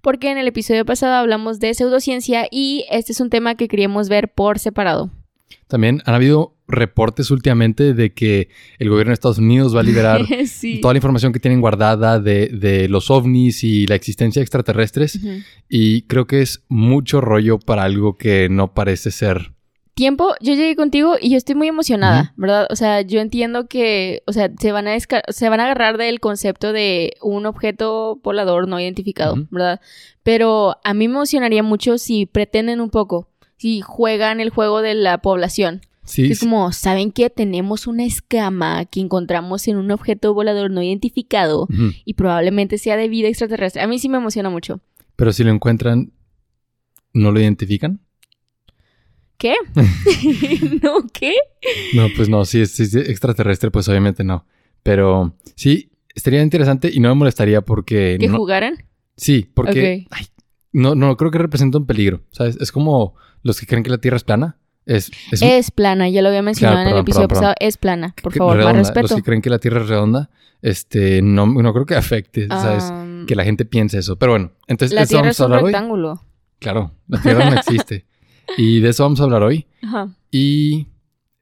porque en el episodio pasado hablamos de pseudociencia y este es un tema que queríamos ver por separado. También han habido reportes últimamente de que el gobierno de Estados Unidos va a liberar sí. toda la información que tienen guardada de, de los ovnis y la existencia de extraterrestres. Y creo que es mucho rollo para algo que no parece ser. Tiempo, yo llegué contigo y yo estoy muy emocionada, ¿verdad? O sea, yo entiendo que, o sea, se van a se van a agarrar del concepto de un objeto volador no identificado. ¿verdad? Pero a mí me emocionaría mucho si pretenden un poco, si juegan el juego de la población. Sí, es como, ¿saben qué? Tenemos una escama que encontramos en un objeto volador no identificado y probablemente sea de vida extraterrestre. A mí sí me emociona mucho. Pero si lo encuentran, ¿no lo identifican? ¿Qué? ¿No? ¿Qué? No, pues no, si es, si es extraterrestre, pues obviamente no. Pero sí, estaría interesante y no me molestaría porque... ¿Que no- jugaran? Sí, porque ay, no, no creo que representa un peligro. ¿Sabes? Es como los que creen que la Tierra es plana. Es, es, Es plana, ya lo había mencionado Claro, en el episodio perdón, pasado. Es plana, por favor, más redonda. respeto. Los que creen que la Tierra es redonda, este, no, no creo que afecte, ¿sabes? Am, Que la gente piense eso. Pero bueno, entonces Ah, la ¿de eso Tierra es un hablar hoy. rectángulo. Claro, la Tierra no existe. Y de eso vamos a hablar hoy. Ajá. Y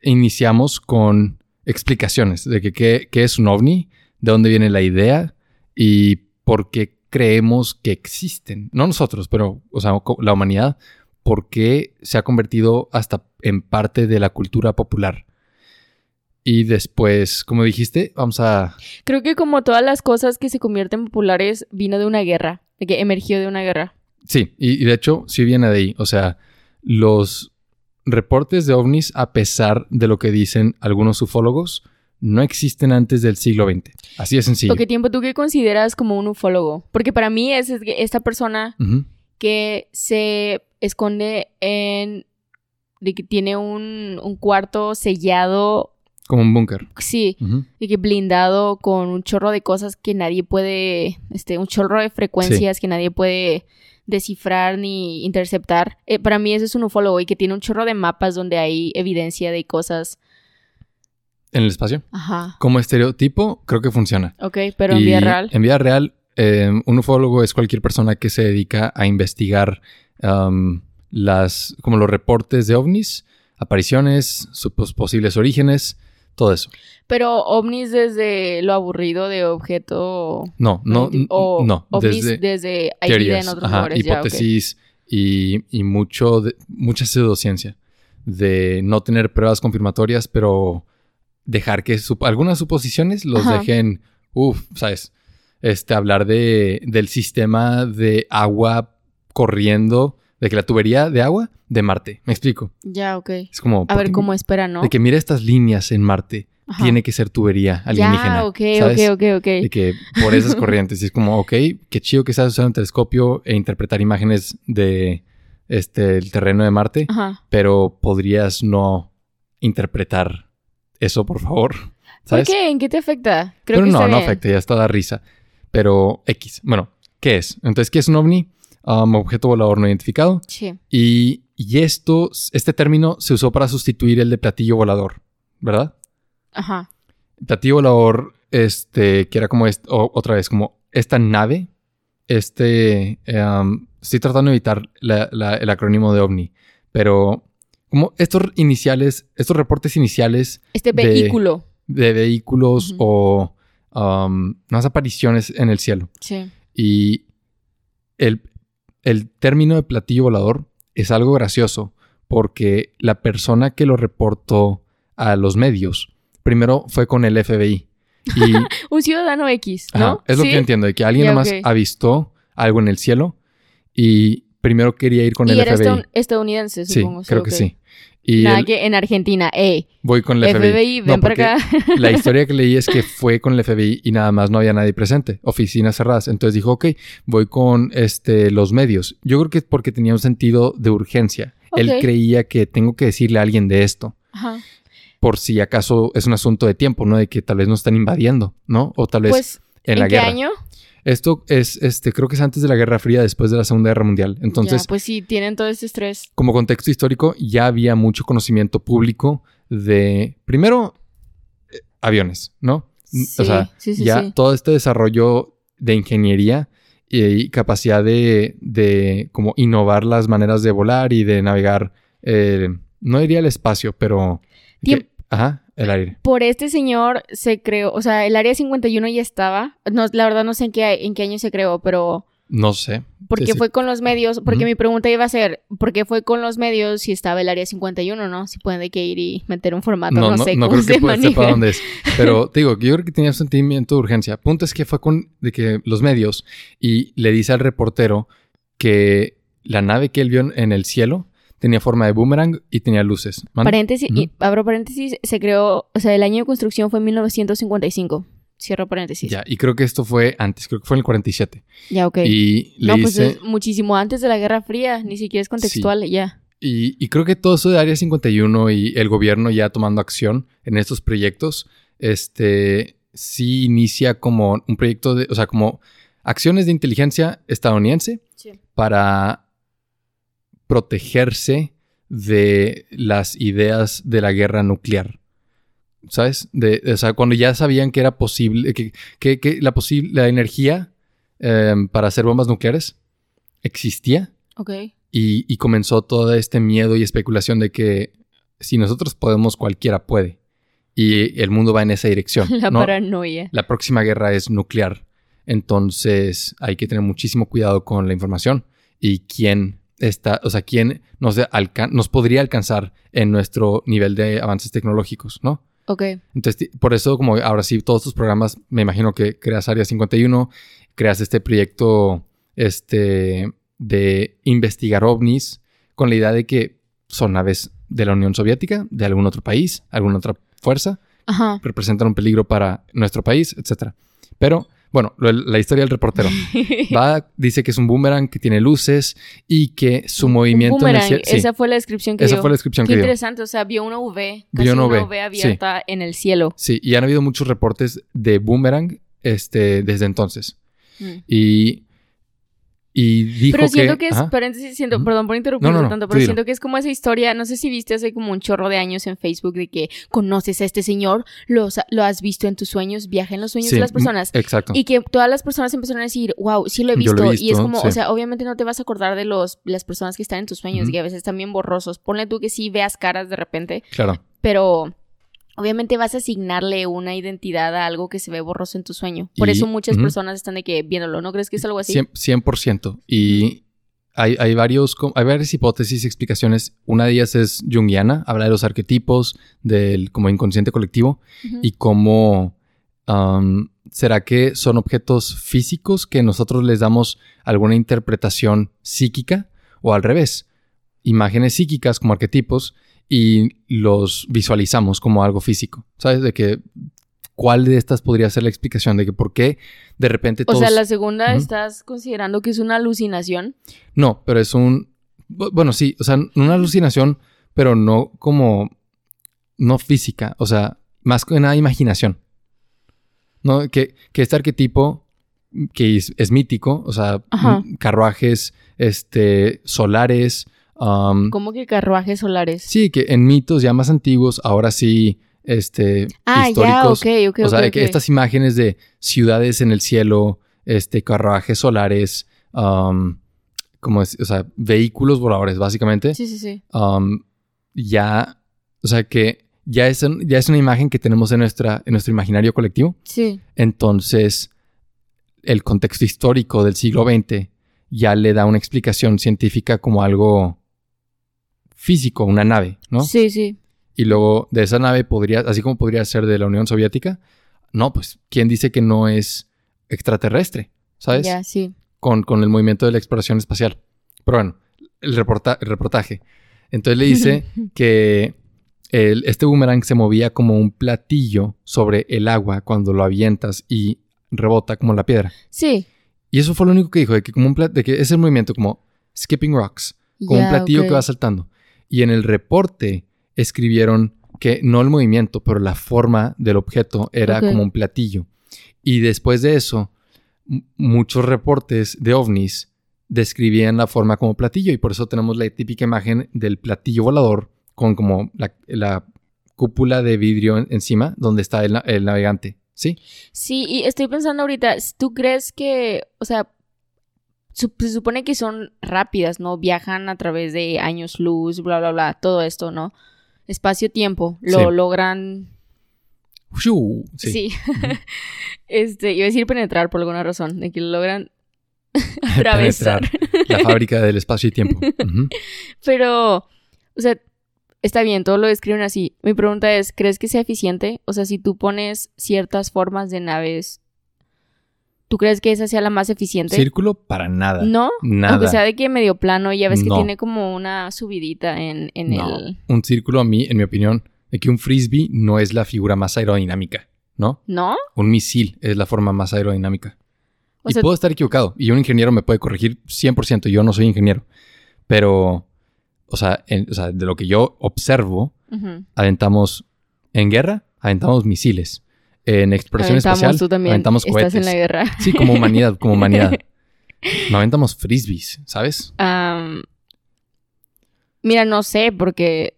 iniciamos con explicaciones de que qué, qué es un ovni, de dónde viene la idea y por qué creemos que existen. No nosotros, pero, o sea, la humanidad, por qué se ha convertido hasta en parte de la cultura popular. Y después, como dijiste, vamos a... Creo que como todas las cosas que se convierten populares, vino de una guerra, de que emergió de una guerra. Sí, y, y de hecho sí viene de ahí. O sea, los reportes de ovnis, a pesar de lo que dicen algunos ufólogos, no existen antes del siglo XX. Así de sencillo. ¿Qué tiempo tú qué consideras como un ufólogo? Porque para mí es, es que esta persona que se esconde en... de que tiene un, un cuarto sellado, Como un búnker. sí, de que blindado con un chorro de cosas que nadie puede, este, un chorro de frecuencias que nadie puede descifrar ni interceptar. Eh, para mí eso es un ufólogo y que tiene un chorro de mapas donde hay evidencia de cosas. En el espacio. Ajá. Como estereotipo, creo que funciona. Ok, pero en Y vida real. En vida real, eh, un ufólogo es cualquier persona que se dedica a investigar um, las, como los reportes de ovnis, apariciones, sus pos- posibles orígenes, todo eso. Pero ovnis desde lo aburrido de objeto. No, no, o no. ovnis desde- desde, teorías, en otros ajá, lugares. ya, hipótesis y, y mucho de- mucha pseudociencia de no tener pruebas confirmatorias, pero dejar que algunas suposiciones los Ajá. dejen, uff, ¿sabes? Este, hablar de, del sistema de agua corriendo, de que la tubería de agua de Marte, me explico. Ya, ok. Es como... A ver cómo espera, ¿no? De que mira estas líneas en Marte, Ajá. tiene que ser tubería alienígena. Ya, ok, ¿sabes? ok, ok, ok. De que por esas corrientes. Y es como, ok, qué chido que sabes usar un telescopio e interpretar imágenes de este el terreno de Marte, Ajá. pero podrías no interpretar eso, por favor. ¿Por ¿Sabes? qué? ¿En qué te afecta? Creo pero que no, no bien. afecta, ya está da risa. Pero X. Bueno, ¿qué es? Entonces, ¿qué es un ovni? Um, objeto volador no identificado. Sí. Y, y esto, este término se usó para sustituir el de platillo volador, ¿verdad? Ajá. platillo volador, este, que era como est- o- otra vez, como esta nave, este, em, estoy tratando de evitar la- la- el acrónimo de OVNI, pero como estos iniciales, estos reportes iniciales Este De- vehículo. de vehículos Ujú. o um, unas apariciones en el cielo. Sí. Y el, el término de platillo volador es algo gracioso porque la persona que lo reportó a los medios primero fue con el FBI. Y Un ciudadano X, ajá, ¿no? es lo que ¿Sí? yo entiendo, de que alguien Ya, nomás avistó algo en el cielo y primero quería ir con y el era FBI. estadoun- estadounidense, Sí, supongo. creo que sí. Y Nada el- que en Argentina, voy con el FBI. FBI, No, ven para acá. La historia que leí es que fue con el FBI y nada más no había nadie presente, oficinas cerradas. Entonces dijo, ok, voy con este, los medios. Yo creo que es porque tenía un sentido de urgencia. Él creía que tengo que decirle a alguien de esto, Ajá. por si acaso es un asunto de tiempo, ¿no? De que tal vez nos están invadiendo, ¿no? O tal vez Pues, en ¿en, la qué guerra. año? Esto es, este, creo que es antes de la Guerra Fría, después de la Segunda Guerra Mundial. Entonces, ya, pues sí, tienen todo este estrés. como contexto histórico, ya había mucho conocimiento público de, primero, eh, aviones, ¿no? Sí, o sea, sí, sí, ya todo este desarrollo de ingeniería y, capacidad de, de como innovar las maneras de volar y de navegar, eh, no diría el espacio, pero... que- Tiemp- ajá, el aire. Por este señor se creó, o sea, el área 51 ya estaba. No, la verdad no sé en qué, en qué año se creó, pero No sé. porque Sí, sí. fue con los medios, porque mi pregunta iba a ser, ¿por qué fue con los medios si estaba el área 51, no? Si pueden de que ir y meter un formato, no, No, no, sé no cómo creo que se sepa dónde es. Pero te digo, yo creo que tenía un sentimiento de urgencia. Punto es que fue con de que los medios y le dice al reportero que la nave que él vio en el cielo tenía forma de boomerang y tenía luces. Paréntesis, y abro paréntesis, se creó, o sea, el año de construcción fue en 1955. Cierro paréntesis. Ya, y creo que esto fue antes, creo que fue en el 47. Ya, ok. Y le no, pues es muchísimo antes de la Guerra Fría, ni siquiera es contextual, ya. y, y creo que todo eso de Área 51 y el gobierno ya tomando acción en estos proyectos, este, sí inicia como un proyecto de, o sea, como acciones de inteligencia estadounidense Sí. para protegerse de las ideas de la guerra nuclear. ¿Sabes? De, o sea, cuando ya sabían que era posible, que, que- que la, posi- la energía eh, para hacer bombas nucleares existía Ok. y, y comenzó todo este miedo y especulación de que si nosotros podemos, cualquiera puede. Y el mundo va en esa dirección. La ¿no? paranoia. La próxima guerra es nuclear. Entonces hay que tener muchísimo cuidado con la información y quién está, o sea, quién nos, nos podría alcanzar en nuestro nivel de avances tecnológicos, ¿no? Ok. Entonces, por eso, como ahora sí, todos tus programas, me imagino que creas Área 51, creas este proyecto este, de investigar ovnis con la idea de que son naves de la Unión Soviética, de algún otro país, alguna otra fuerza, Ajá. representan un peligro para nuestro país, etc. Pero, bueno, lo- la historia del reportero. Va, dice que es un boomerang que tiene luces y que su Un movimiento en el cielo... sí, Esa fue la descripción que esa dio. fue la descripción Qué que dio. interesante, o sea, vio una V, Vio casi una una V, V abierta en el cielo. Sí, y han habido muchos reportes de boomerang este, desde entonces. Mm. Y, y dijo Pero siento que, es, ajá. paréntesis, siento, perdón por interrumpirte No, no, no, tanto, pero siento que es como esa historia, no sé si viste hace como un chorro de años en Facebook de que conoces a este señor, lo, lo has visto en tus sueños, viaja en los sueños Sí, de las personas. mm, Exacto. Y que todas las personas empezaron a decir, wow, sí lo he visto. lo he y es como, sí. o sea, obviamente no te vas a acordar de los, las personas que están en tus sueños, Ujú. y a veces están bien borrosos. Ponle tú que sí veas caras de repente, Claro. pero obviamente vas a asignarle una identidad a algo que se ve borroso en tu sueño. Por Y- eso muchas personas están de que viéndolo, ¿no crees que es algo así? 100%. 100%. Y hay, hay, varios, hay varias hipótesis y explicaciones. Una de ellas es junguiana, habla de los arquetipos, del como inconsciente colectivo y cómo um, será que son objetos físicos que nosotros les damos alguna interpretación psíquica o al revés, imágenes psíquicas como arquetipos y los visualizamos como algo físico. ¿Sabes? De que cuál de estas podría ser la explicación de que por qué de repente O todos... sea, la segunda estás considerando que es una alucinación. No, pero es un... bu- Bueno, sí, o sea, una alucinación, pero no como... No física, o sea, más que una imaginación. ¿No? Que, que este arquetipo, que es, es mítico, o sea, Ajá. carruajes este, solares, um, Como que carruajes solares. sí, que en mitos ya más antiguos, ahora sí, este, ah, históricos. ya, ok, ok, o sea, ok, de que estas imágenes de ciudades en el cielo, este, carruajes solares, um, como es, o sea, vehículos voladores, básicamente, Sí, sí, sí. um, ya, o sea, que ya es, ya es una imagen que tenemos en, nuestra, en nuestro imaginario colectivo. Sí. Entonces, el contexto histórico del siglo XX ya le da una explicación científica como algo físico, una nave, ¿no? Sí, sí. Y luego de esa nave podría, así como podría ser de la Unión Soviética, no, pues, ¿quién dice que no es extraterrestre? ¿Sabes? Ya, sí. Con, con el movimiento de la exploración espacial. Pero bueno, el, reporta- el reportaje. Entonces le dice que el- este boomerang se movía como un platillo sobre el agua cuando lo avientas y rebota como la piedra. Sí. Y eso fue lo único que dijo, de que, como un de que es el movimiento como skipping rocks, como un platillo que va saltando. Y en el reporte escribieron que no el movimiento, pero la forma del objeto era como un platillo. Y después de eso, muchos reportes de ovnis describían la forma como platillo y por eso tenemos la típica imagen del platillo volador con como la, la cúpula de vidrio en- encima donde está el, el navegante. ¿Sí? Sí, y estoy pensando ahorita, ¿tú crees que, o sea, se supone que son rápidas, ¿no? Viajan a través de años luz, bla, bla, bla, todo esto, ¿no? Espacio-tiempo, lo Sí. logran... ¡Fiu! Sí. este, iba a decir penetrar por alguna razón, de que lo logran atravesar. La fábrica del espacio y tiempo. Pero, o sea, está bien, todo lo describen así. Mi pregunta es, ¿crees que sea eficiente? O sea, si tú pones ciertas formas de naves, ¿tú crees que esa sea la más eficiente? Círculo para nada. ¿No? Nada. Aunque sea de que medio plano, ya ves que No. tiene como una subidita en, en No. el... Un círculo, a mí, en mi opinión, de que un frisbee no es la figura más aerodinámica, ¿no? ¿No? Un misil es la forma más aerodinámica. O y sea, puedo estar equivocado. Y un ingeniero me puede corregir 100%. Yo no soy ingeniero. Pero, o sea, en- o sea, de lo que yo observo, aventamos en guerra, aventamos misiles. En exploración Aventamos, espacial, tú también aventamos estás cohetes. en la guerra. Sí, como humanidad, como humanidad. No aventamos frisbees, ¿sabes? Mira, no sé, porque...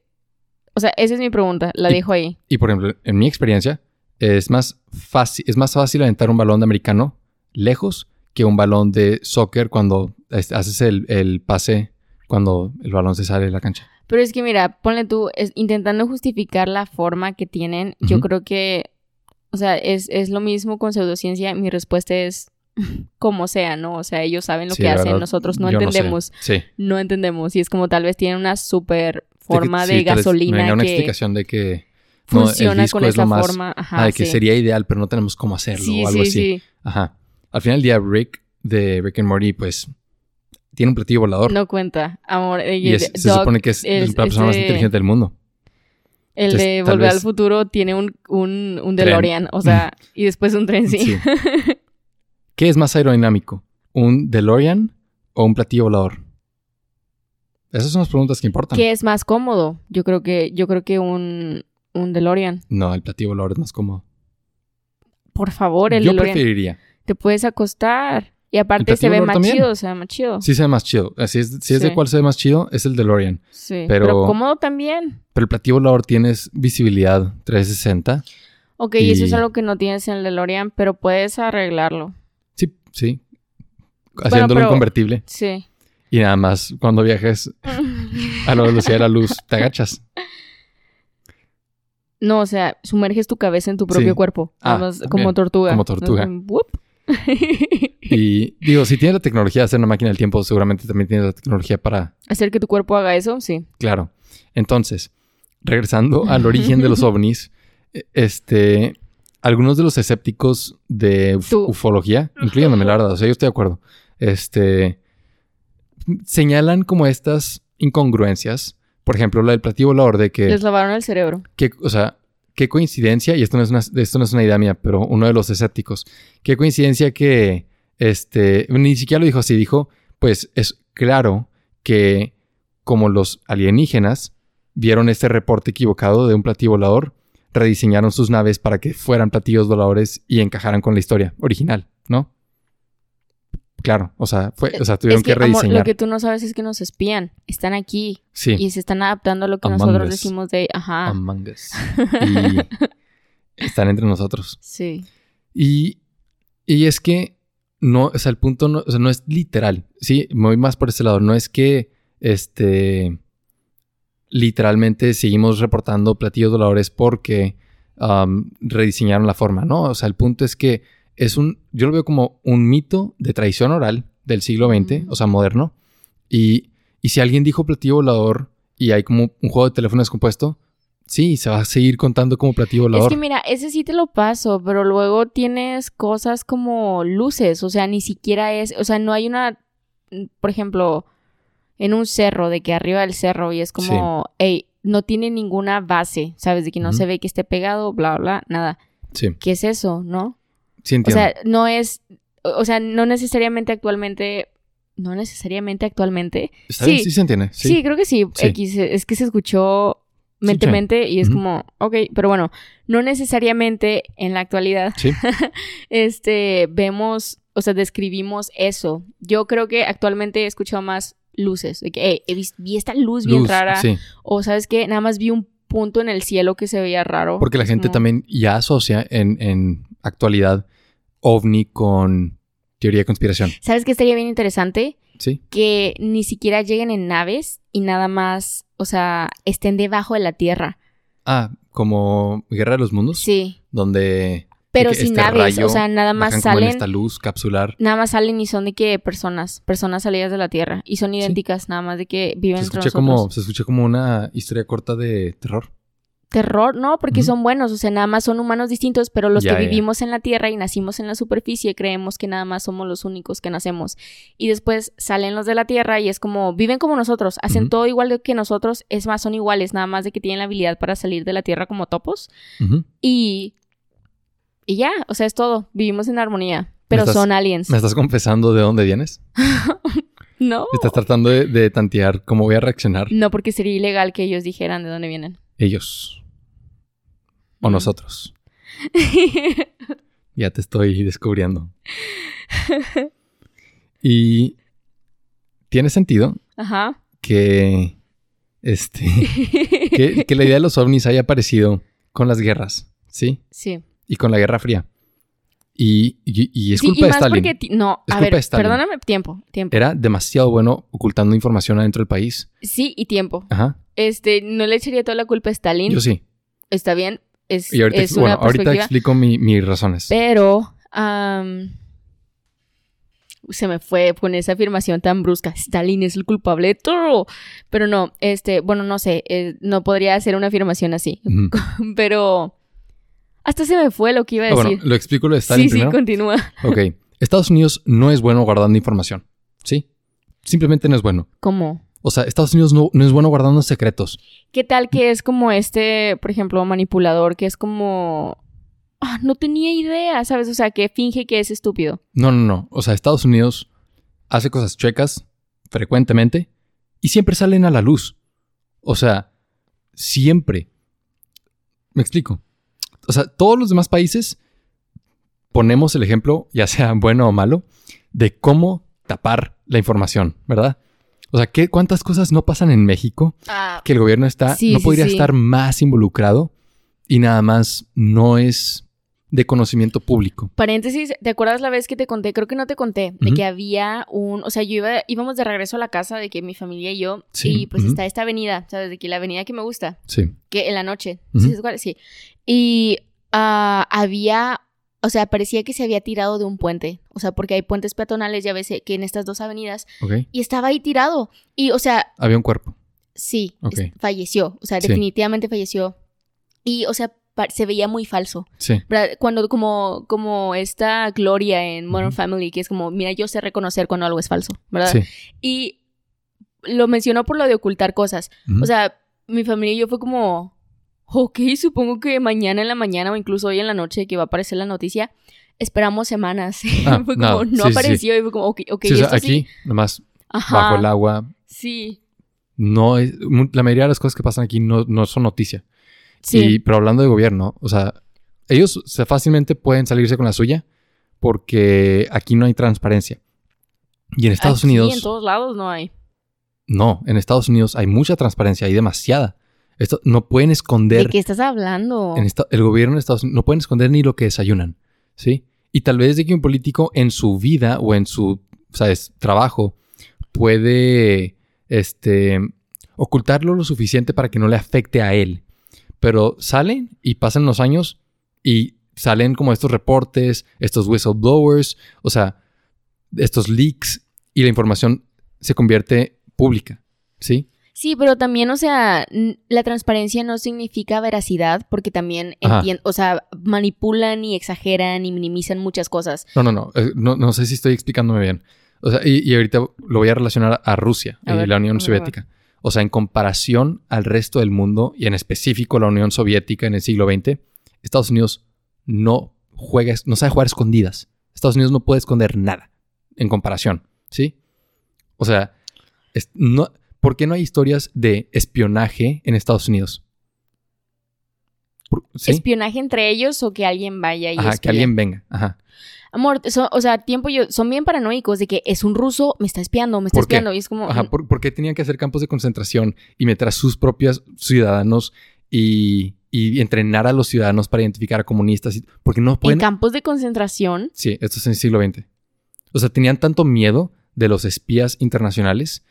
O sea, esa es mi pregunta, la Y- dejo ahí. Y por ejemplo, en mi experiencia, es más fácil, es más fácil aventar un balón de americano lejos que un balón de soccer cuando haces el, el pase cuando el balón se sale de la cancha. Pero es que mira, ponle tú, es- intentando justificar la forma que tienen, yo creo que, o sea, es, es lo mismo con pseudociencia. Mi respuesta es como sea, ¿no? O sea, ellos saben lo Sí, que hacen, verdad, nosotros no sé. entendemos, sí. no, entendemos. Y es como tal vez tienen una super forma que- de sí, tal vez me gasolina una que explicación de que no, el funciona disco con es lo esa más- forma. Ajá, ah, de que sería ideal, pero no tenemos cómo hacerlo o algo sí, así. sí. Ajá. Al final del día, Rick de Rick and Morty, pues tiene un platillo volador. No cuenta, amor. eh, y es- se supone que es el- la persona más ese- inteligente del mundo. El Entonces, de Volver al Futuro tiene un, un, un. DeLorean, o sea, y después un tren, sí. Sí. ¿Qué es más aerodinámico? ¿Un DeLorean o un platillo volador? Esas son las preguntas que importan. ¿Qué es más cómodo? Yo creo que, yo creo que un, un DeLorean. No, el platillo volador es más cómodo. Por favor, el Yo DeLorean. preferiría. Te puedes acostar. Y aparte se ve más también? chido, se ve más chido. Sí se ve más chido. Si es, si es de cuál se ve más chido, es el DeLorean. Sí, Pero- Pero, cómodo también. Pero el platillo volador tienes visibilidad 360. Ok, y eso es algo que no tienes en el DeLorean, pero puedes arreglarlo. Sí, sí. Haciéndolo pero- inconvertible. Sí. Y nada más, cuando viajes a la velocidad de la luz, te agachas. No, o sea, sumerges tu cabeza en tu propio Sí. cuerpo. Ah, como tortuga. Como tortuga. Y digo, si tienes la tecnología de hacer una máquina del tiempo, seguramente también tienes la tecnología para Hacer que tu cuerpo haga eso, sí. Claro. Entonces, regresando al origen de los ovnis, eh, este, algunos de los escépticos de uf- Tú. ufología, incluyéndome, la verdad, o sea, yo estoy de acuerdo, este, señalan como estas incongruencias, por ejemplo, la del platillo volador de que, Les lavaron el cerebro. que, o sea, qué coincidencia, y esto no, es una, esto no es una idea mía, pero uno de los escépticos, qué coincidencia que, este, ni siquiera lo dijo así, dijo, pues es claro que como los alienígenas vieron este reporte equivocado de un platillo volador, rediseñaron sus naves para que fueran platillos voladores y encajaran con la historia original, ¿no? Claro, o sea, fue, o sea tuvieron es que, que, amor, rediseñar. lo que tú no sabes es que nos espían. Están aquí Sí. y se están adaptando a lo que Among nosotros us. decimos de... Ajá. Among Us. Y están entre nosotros. sí. Y, y es que no, o sea, el punto no, o sea, no es literal. Sí, me voy más por ese lado. No es que este literalmente seguimos reportando platillos voladores porque um, rediseñaron la forma, ¿no? O sea, el punto es que es un, yo lo veo como un mito de tradición oral del siglo XX, Mm. o sea, moderno. Y, y si alguien dijo platillo volador y hay como un juego de teléfono descompuesto, sí, se va a seguir contando como platillo Es volador. que mira, ese sí te lo paso, pero luego tienes cosas como luces, o sea, ni siquiera es, o sea, no hay una, por ejemplo, en un cerro, de que arriba del cerro, y es como, hey, no tiene ninguna base, ¿sabes? De que no se ve que esté pegado, bla, bla, nada. Sí, ¿Qué es eso, no? Sí O sea, no es, o sea, no necesariamente actualmente, no necesariamente actualmente. Está bien, sí. sí se entiende. Sí, Sí. creo que sí. Sí. X, es que se escuchó Sí, mente-mente y es como, ok, pero bueno, no necesariamente en la actualidad Sí. este, vemos, o sea, describimos eso. Yo creo que actualmente he escuchado más luces. De que, "Hey, he vi esta luz, bien rara. Sí, O, ¿sabes qué? Nada más vi un punto en el cielo que se veía raro. porque la gente como- también ya asocia en, en actualidad ovni con teoría de conspiración. ¿Sabes qué estaría bien interesante? Sí, Que ni siquiera lleguen en naves y nada más, o sea, estén debajo de la tierra. Ah, como Guerra de los Mundos, Sí. donde Pero que sin este naves, o sea, nada más salen esta luz capsular. Nada más salen y son de que personas, personas salidas de la Tierra. Y son idénticas, nada más de que viven Se escucha, como, se escucha como una historia corta de terror. Terror, no, porque son buenos, o sea, nada más son humanos distintos, pero los Ya, que ya. vivimos en la Tierra y nacimos en la superficie creemos que nada más somos los únicos que nacemos. Y después salen los de la Tierra y es como, viven como nosotros, hacen todo igual que nosotros, es más, son iguales, nada más de que tienen la habilidad para salir de la Tierra como topos. Y... Y ya, o sea, es todo, vivimos en armonía. Pero estás- son aliens. ¿Me estás confesando de dónde vienes? No. Estás tratando de, de tantear cómo voy a reaccionar No, porque sería ilegal que ellos dijeran de dónde vienen. ellos o Mm. nosotros. Ya te estoy descubriendo. Y tiene sentido Ajá. que este que, que la idea de los ovnis haya aparecido con las guerras, ¿sí? Sí. Y con la Guerra Fría. Y, y- y es Sí, culpa y de Stalin. porque no, Es a culpa ver, de Stalin. perdóname, tiempo, tiempo. Era demasiado bueno ocultando información adentro del país. Sí, y tiempo. Ajá. Este, no le echaría toda la culpa a Stalin. Yo sí. Está bien, es, Y ahorita, es bueno, ahorita explico mi- mis razones. Pero se me fue con esa afirmación tan brusca. Stalin es el culpable de todo. Pero no, este, bueno, no sé, eh, no podría hacer una afirmación así. Pero hasta se me fue lo que iba a Ah, decir. bueno, lo explico lo de Stalin sí, sí, primero. continúa. Ok. Estados Unidos no es bueno guardando información. ¿Sí? Simplemente no es bueno. ¿Cómo? O sea, Estados Unidos no, no es bueno guardando secretos. ¿Qué tal que es como este, por ejemplo, manipulador, que es como... Ah, no tenía idea, ¿sabes? O sea, que finge que es estúpido. No, no, no. O sea, Estados Unidos hace cosas chuecas frecuentemente y siempre salen a la luz. O sea, siempre. Me explico. O sea, todos los demás países ponemos el ejemplo, ya sea bueno o malo, de cómo tapar la información, ¿verdad? O sea, ¿qué, ¿cuántas cosas no pasan en México Ah, que el gobierno está, Sí, no sí, podría sí. estar más involucrado y nada más no es de conocimiento público? paréntesis, ¿te acuerdas la vez que te conté? Creo que no te conté, de que había un... O sea, yo iba, íbamos de regreso a la casa de que mi familia y yo, Sí, y pues está esta avenida, ¿sabes? De que la avenida que me gusta, Sí. que en la noche, Ujú. ¿sí sabes cuál? Sí. Y ah, había... O sea, parecía que se había tirado de un puente. O sea, porque hay puentes peatonales, ya ves eh, que en estas dos avenidas. Ok. Y estaba ahí tirado. Y, o sea, Había un cuerpo. Sí, falleció, o sea, Sí. definitivamente falleció. Y, o sea, se veía muy falso. Sí. ¿verdad? Cuando como, como esta Gloria en Modern. Family, que es como, mira, yo sé reconocer cuando algo es falso, ¿verdad? Sí. Y lo mencionó por lo de ocultar cosas. O sea, mi familia y yo fue como, ok, supongo que mañana en la mañana o incluso hoy en la noche que va a aparecer la noticia, esperamos semanas. Ah, fue como, no sí, sí, sí. apareció y fue como, ok, ok, Sí, o sea, esto aquí, nomás Ajá, bajo el agua, Sí, no es, la mayoría de las cosas que pasan aquí no, no son noticia. sí. Y, pero hablando de gobierno, o sea, ellos se fácilmente pueden salirse con la suya porque aquí no hay transparencia. Y en Estados Aquí, Unidos, en todos lados no hay. no, en Estados Unidos hay mucha transparencia, hay demasiada. Esto no pueden ¿De esconder qué estás hablando? en esta- el gobierno de Estados Unidos no pueden esconder ni lo que desayunan, ¿sí? Y tal vez de que un político en su vida o en su, ¿sabes? trabajo puede este ocultarlo lo suficiente para que no le afecte a él. Pero salen y pasan los años y salen como estos reportes, estos whistleblowers, o sea, estos leaks y la información se convierte pública, ¿sí? Sí, pero también, o sea, la transparencia no significa veracidad, porque también Ajá. entien- o sea, manipulan y exageran y minimizan muchas cosas. No, no, no, eh, no, no sé si estoy explicándome bien. O sea, y, y ahorita lo voy a relacionar a Rusia A y ver, la Unión Soviética. O sea, en comparación al resto del mundo y en específico la Unión Soviética en el siglo XX, Estados Unidos no juega, no sabe jugar escondidas. Estados Unidos no puede esconder nada en comparación, ¿sí? O sea, es- no, ¿por qué no hay historias de espionaje en Estados Unidos? ¿Espionaje entre ellos o que alguien vaya y Ajá, que alguien venga. Ajá. Amor, so- o sea, tiempo yo, son bien paranoicos de que es un ruso, me está espiando, me está espiando. Y es como, Ajá, ¿por, por qué tenían que hacer campos de concentración y meter a sus propios ciudadanos y, y entrenar a los ciudadanos para identificar a comunistas? y- Porque no en pueden... campos de concentración. Sí, esto es en el siglo XX. O sea, tenían tanto miedo de los espías internacionales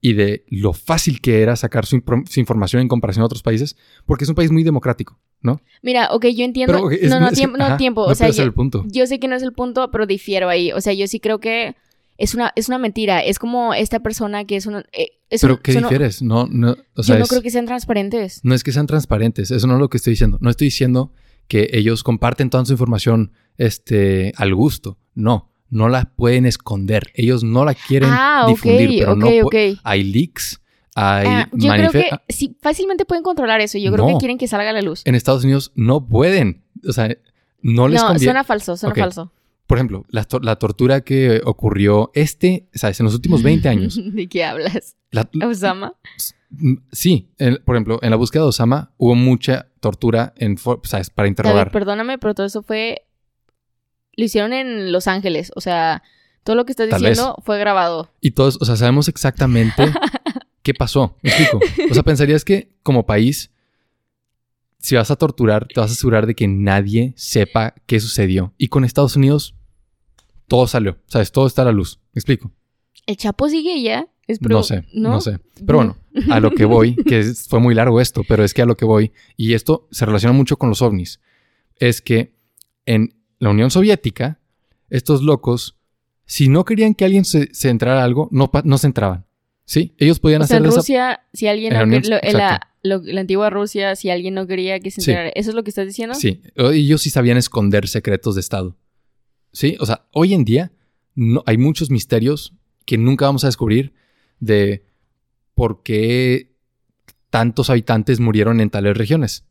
y de lo fácil que era sacar su, información en comparación a otros países, porque es un país muy democrático, ¿no? Mira, ok, yo entiendo. Pero, ok, es- no, no, es tiempo, no, ajá, tiempo. no o sea, yo, el punto. yo sé que no es el punto, pero difiero ahí. O sea, yo sí creo que es una, es una mentira. Es como esta persona que es una. eh, es Pero un- ¿qué difieres? No, no, o sea, yo no es- creo que sean transparentes. no es que sean transparentes, eso no es lo que estoy diciendo. No estoy diciendo que ellos comparten toda su información este, al gusto. No, no la pueden esconder. Ellos no la quieren Ah, difundir, pero ok, no pu- ok. hay leaks, hay Ah, yo creo que sí, fácilmente pueden controlar eso. Yo creo No. que quieren que salga a la luz. En Estados Unidos no pueden, o sea, no les No, conviene. suena falso, suena falso. Por ejemplo, la, to- la tortura que ocurrió este, ¿sabes? En los últimos 20 años. ¿De qué hablas? la- Osama. sí, en- por ejemplo, en la búsqueda de Osama hubo mucha tortura en, ¿sabes? Para David, interrogar. perdóname, pero todo eso fue. Lo hicieron en Los Ángeles. O sea, todo lo que estás Tal diciendo fue grabado. Y todos, o sea, sabemos exactamente qué pasó. ¿Me explico? O sea, pensarías que como país, si vas a torturar, te vas a asegurar de que nadie sepa qué sucedió. Y con Estados Unidos, todo salió. ¿Sabes? Todo está a la luz. ¿Me explico? ¿El Chapo sigue ya? Es no sé, no, sé. Pero bueno, a lo que voy, que es- fue muy largo esto, pero es que a lo que voy, y esto se relaciona mucho con los ovnis, es que en la Unión Soviética, estos locos, si no querían que alguien se, se entrara a algo, no, se entraban. ¿Sí? Ellos podían hacer en si alguien En la Unión- lo- en, la, lo- la antigua Rusia, si alguien no quería que se Sí. enterara, ¿eso es lo que estás diciendo? Sí, ellos sí sabían esconder secretos de Estado. Sí, o sea, hoy en día no, hay muchos misterios que nunca vamos a descubrir de por qué tantos habitantes murieron en tales regiones.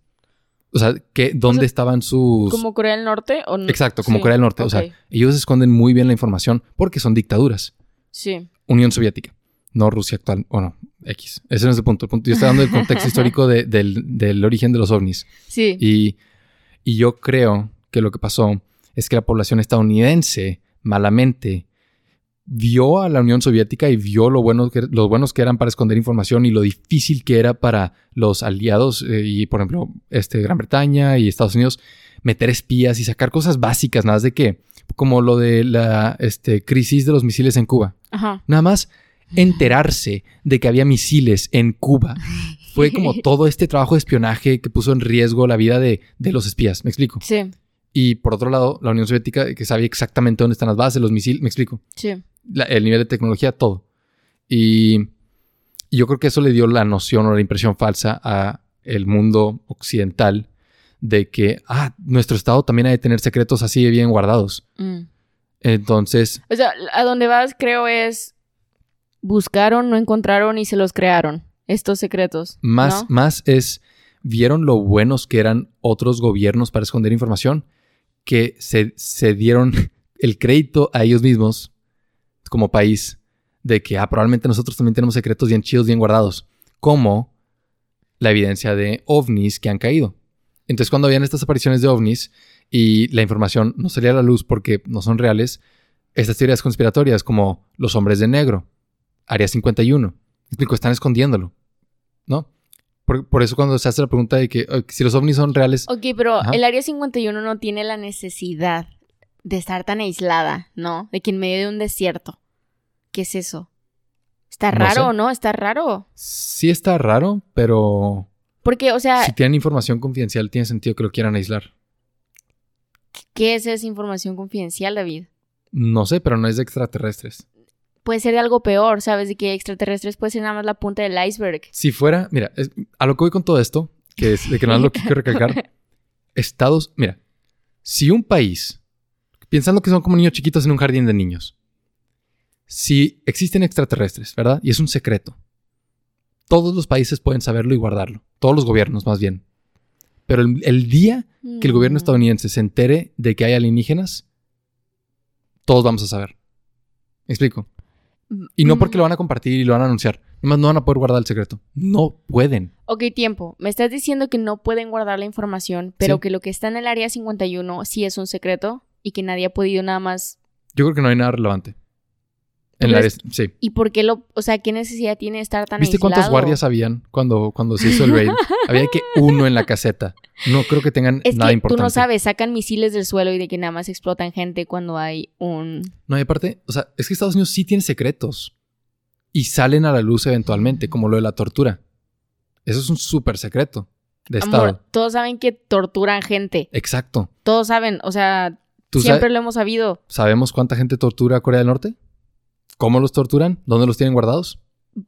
O sea, que, ¿dónde sea, estaban sus... ¿Como Corea del Norte? ¿o no? Exacto, como Sí, Corea del Norte. O sea, ellos esconden muy bien la información porque son dictaduras. Sí. Unión Soviética, no Rusia actual. O no, X. Ese no es el punto. El punto- Yo estoy dando el contexto histórico de- del, del origen de los ovnis. Sí. Y, y yo creo que lo que pasó es que la población estadounidense, malamente, vio a la Unión Soviética y vio lo bueno que, los buenos que eran para esconder información y lo difícil que era para los aliados eh, y, por ejemplo, este, Gran Bretaña y Estados Unidos meter espías y sacar cosas básicas, nada más de que, como lo de la este, crisis de los misiles en Cuba. Ajá. Nada más enterarse de que había misiles en Cuba fue como todo este trabajo de espionaje que puso en riesgo la vida de, de los espías, me explico. Sí. Y por otro lado, la Unión Soviética, que sabía exactamente dónde están las bases, los misiles, me explico. Sí. La- el nivel de tecnología, todo. Y, yo creo que eso le dio la noción o la impresión falsa a el mundo occidental de que, ah, nuestro Estado también ha de tener secretos así de bien guardados. Mm. Entonces, O sea, a donde vas, creo, es. Buscaron, no encontraron y se los crearon. Estos secretos. Más, ¿no? más es, vieron lo buenos que eran otros gobiernos para esconder información, que se, se dieron el crédito a ellos mismos como país de que ah, probablemente nosotros también tenemos secretos bien chidos, bien guardados, como la evidencia de ovnis que han caído. Entonces cuando habían estas apariciones de ovnis y la información no salía a la luz porque no son reales, estas teorías conspiratorias como los hombres de negro, Área 51, explico, están escondiéndolo, ¿no? Por, por eso cuando se hace la pregunta de que si los ovnis son reales, Ok, pero Ajá. el área 51 no tiene la necesidad de estar tan aislada, ¿no? De que en medio de un desierto. ¿Qué es eso? Está No raro, sé. ¿no? Está raro. sí está raro, pero Porque, o sea, si tienen información confidencial tiene sentido que lo quieran aislar. ¿qué es esa información confidencial, David? No sé, pero no es de extraterrestres. Puede ser de algo peor, ¿sabes? De que extraterrestres puede ser nada más la punta del iceberg. Si fuera, mira, es- a lo que voy con todo esto, que es de que nada más lo que quiero recalcar, Estados, mira, si un país, pensando que son como niños chiquitos en un jardín de niños, si existen extraterrestres, ¿verdad? Y es un secreto. Todos los países pueden saberlo y guardarlo. Todos los gobiernos, más bien. Pero el, el día que el gobierno Mm. estadounidense se entere de que hay alienígenas, todos vamos a saber. ¿Me explico? Y no porque lo van a compartir y lo van a anunciar. Además, no van a poder guardar el secreto. No pueden. Ok, tiempo. Me estás diciendo que no pueden guardar la información, pero Sí. que lo que está en el área 51 sí es un secreto y que nadie ha podido nada más. Yo creo que no hay nada relevante. En ¿Tú el área, crees? sí. ¿Y por qué lo.? O sea, ¿qué necesidad tiene de estar tan ¿Viste cuántos aislado? guardias habían cuando, cuando se hizo el raid? Había que uno en la caseta. No creo que tengan Es nada que importante. tú no sabes, sacan misiles del suelo y de que nada más explotan gente cuando hay un. No, y aparte, o sea, es que Estados Unidos sí tiene secretos. Y salen a la luz eventualmente, como lo de la tortura. Eso es un súper secreto de Estado. Todos saben que torturan gente. Exacto. Todos saben, o sea, ¿Tú siempre lo hemos sabido. ¿Sabemos cuánta gente tortura a Corea del Norte? ¿Cómo los torturan? ¿Dónde los tienen guardados?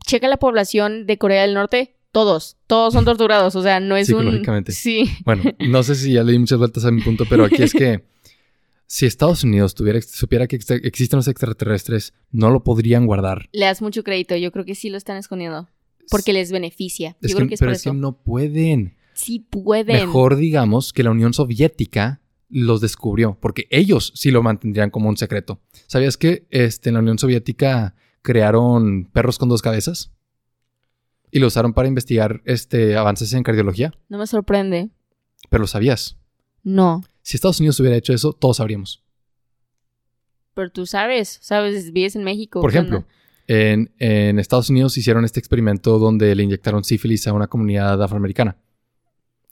Checa la población de Corea del Norte, todos, todos son torturados, o sea, no es un... Psicológicamente. Sí. Bueno, no sé si ya le di muchas vueltas a mi punto, pero aquí es que si Estados Unidos tuviera, supiera que ex- existen los extraterrestres, no lo podrían guardar. Le das mucho crédito, yo creo que sí lo están escondiendo, porque les beneficia. Es yo que- creo que es pero por es que eso. no pueden. Sí pueden. Mejor digamos que la Unión Soviética los descubrió, porque ellos sí lo mantendrían como un secreto. ¿Sabías que este, en la Unión Soviética crearon perros con dos cabezas? Y lo usaron para investigar este, avances en cardiología. No me sorprende. Pero lo sabías. No. Si Estados Unidos hubiera hecho eso, todos sabríamos. Pero tú sabes, sabes, vives en México. Por ¿qué ejemplo, en Estados Unidos hicieron este experimento donde le inyectaron sífilis a una comunidad afroamericana.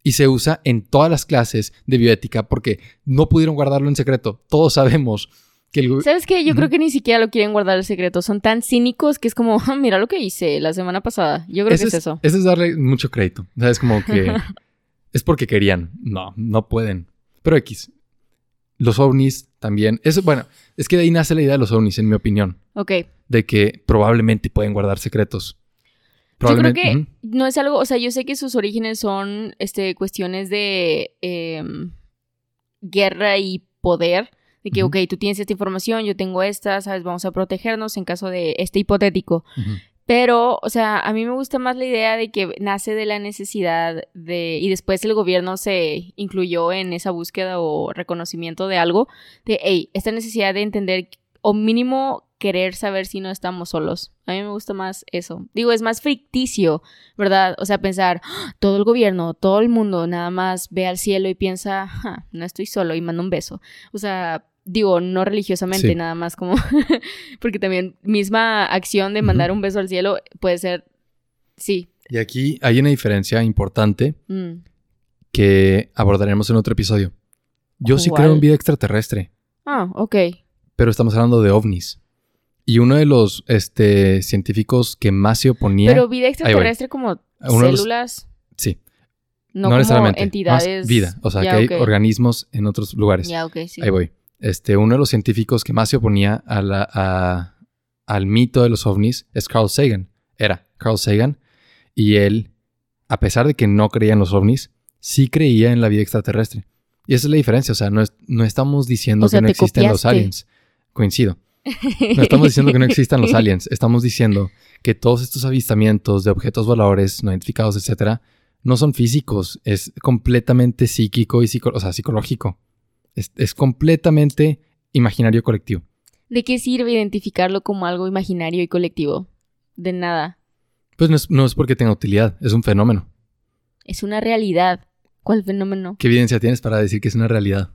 Y se usa en todas las clases de bioética porque no pudieron guardarlo en secreto. Todos sabemos que el... ¿Sabes qué? Yo creo que ni siquiera lo quieren guardar el secreto. Son tan cínicos que es como, "Ah, mira lo que hice la semana pasada. Yo creo Ese que es eso. Ese es darle mucho crédito. O sea, es como que... es porque querían. No, no pueden. Pero X. Los ovnis también. Eso, bueno, es que de ahí nace la idea de los ovnis, en mi opinión. Ok. De que probablemente pueden guardar secretos. Yo creo que no es algo, o sea, yo sé que sus orígenes son este, cuestiones de em, guerra y poder. De que, Ujú. ok, tú tienes esta información, yo tengo esta, ¿sabes? Vamos a protegernos en caso de este hipotético. Pero, o sea, a mí me gusta más la idea de que nace de la necesidad de, y después el gobierno se incluyó en esa búsqueda o reconocimiento de algo, de, hey, esta necesidad de entender o mínimo querer saber si no estamos solos. A mí me gusta más eso. Digo, es más ficticio, ¿verdad? O sea, pensar, "Ah, todo el gobierno, todo el mundo nada más ve al cielo y piensa, "Ja, no estoy solo y manda un beso. O sea, digo, no religiosamente, Sí. nada más como, porque también misma acción de mandar un beso al cielo puede ser, sí. Y aquí hay una diferencia importante mm, que abordaremos en otro episodio. Yo sí creo en vida extraterrestre, Ah, ok. Pero estamos hablando de ovnis. Y uno de los este, científicos que más se oponía... Pero vida extraterrestre como los- células, sí, no, no, como necesariamente. más entidades. vida, o sea, que hay organismos en otros lugares. Ya, ok, sí. Ahí voy. Este, uno de los científicos que más se oponía a la- a- al mito de los ovnis es Carl Sagan. Era Carl Sagan. Y él, a pesar de que no creía en los ovnis, sí creía en la vida extraterrestre. Y esa es la diferencia. O sea, no, es- no estamos diciendo O sea, que no te existen los aliens. Coincido. No estamos diciendo que no existan los aliens. Estamos diciendo que todos estos avistamientos de objetos voladores no identificados, etcétera, no son físicos. Es completamente psíquico y psico- o sea, psicológico. Es, es completamente imaginario colectivo. ¿De qué sirve identificarlo como algo imaginario y colectivo? De nada. Pues no es, no es porque tenga utilidad, es un fenómeno. Es una realidad. ¿Cuál fenómeno? ¿Qué evidencia tienes para decir que es una realidad?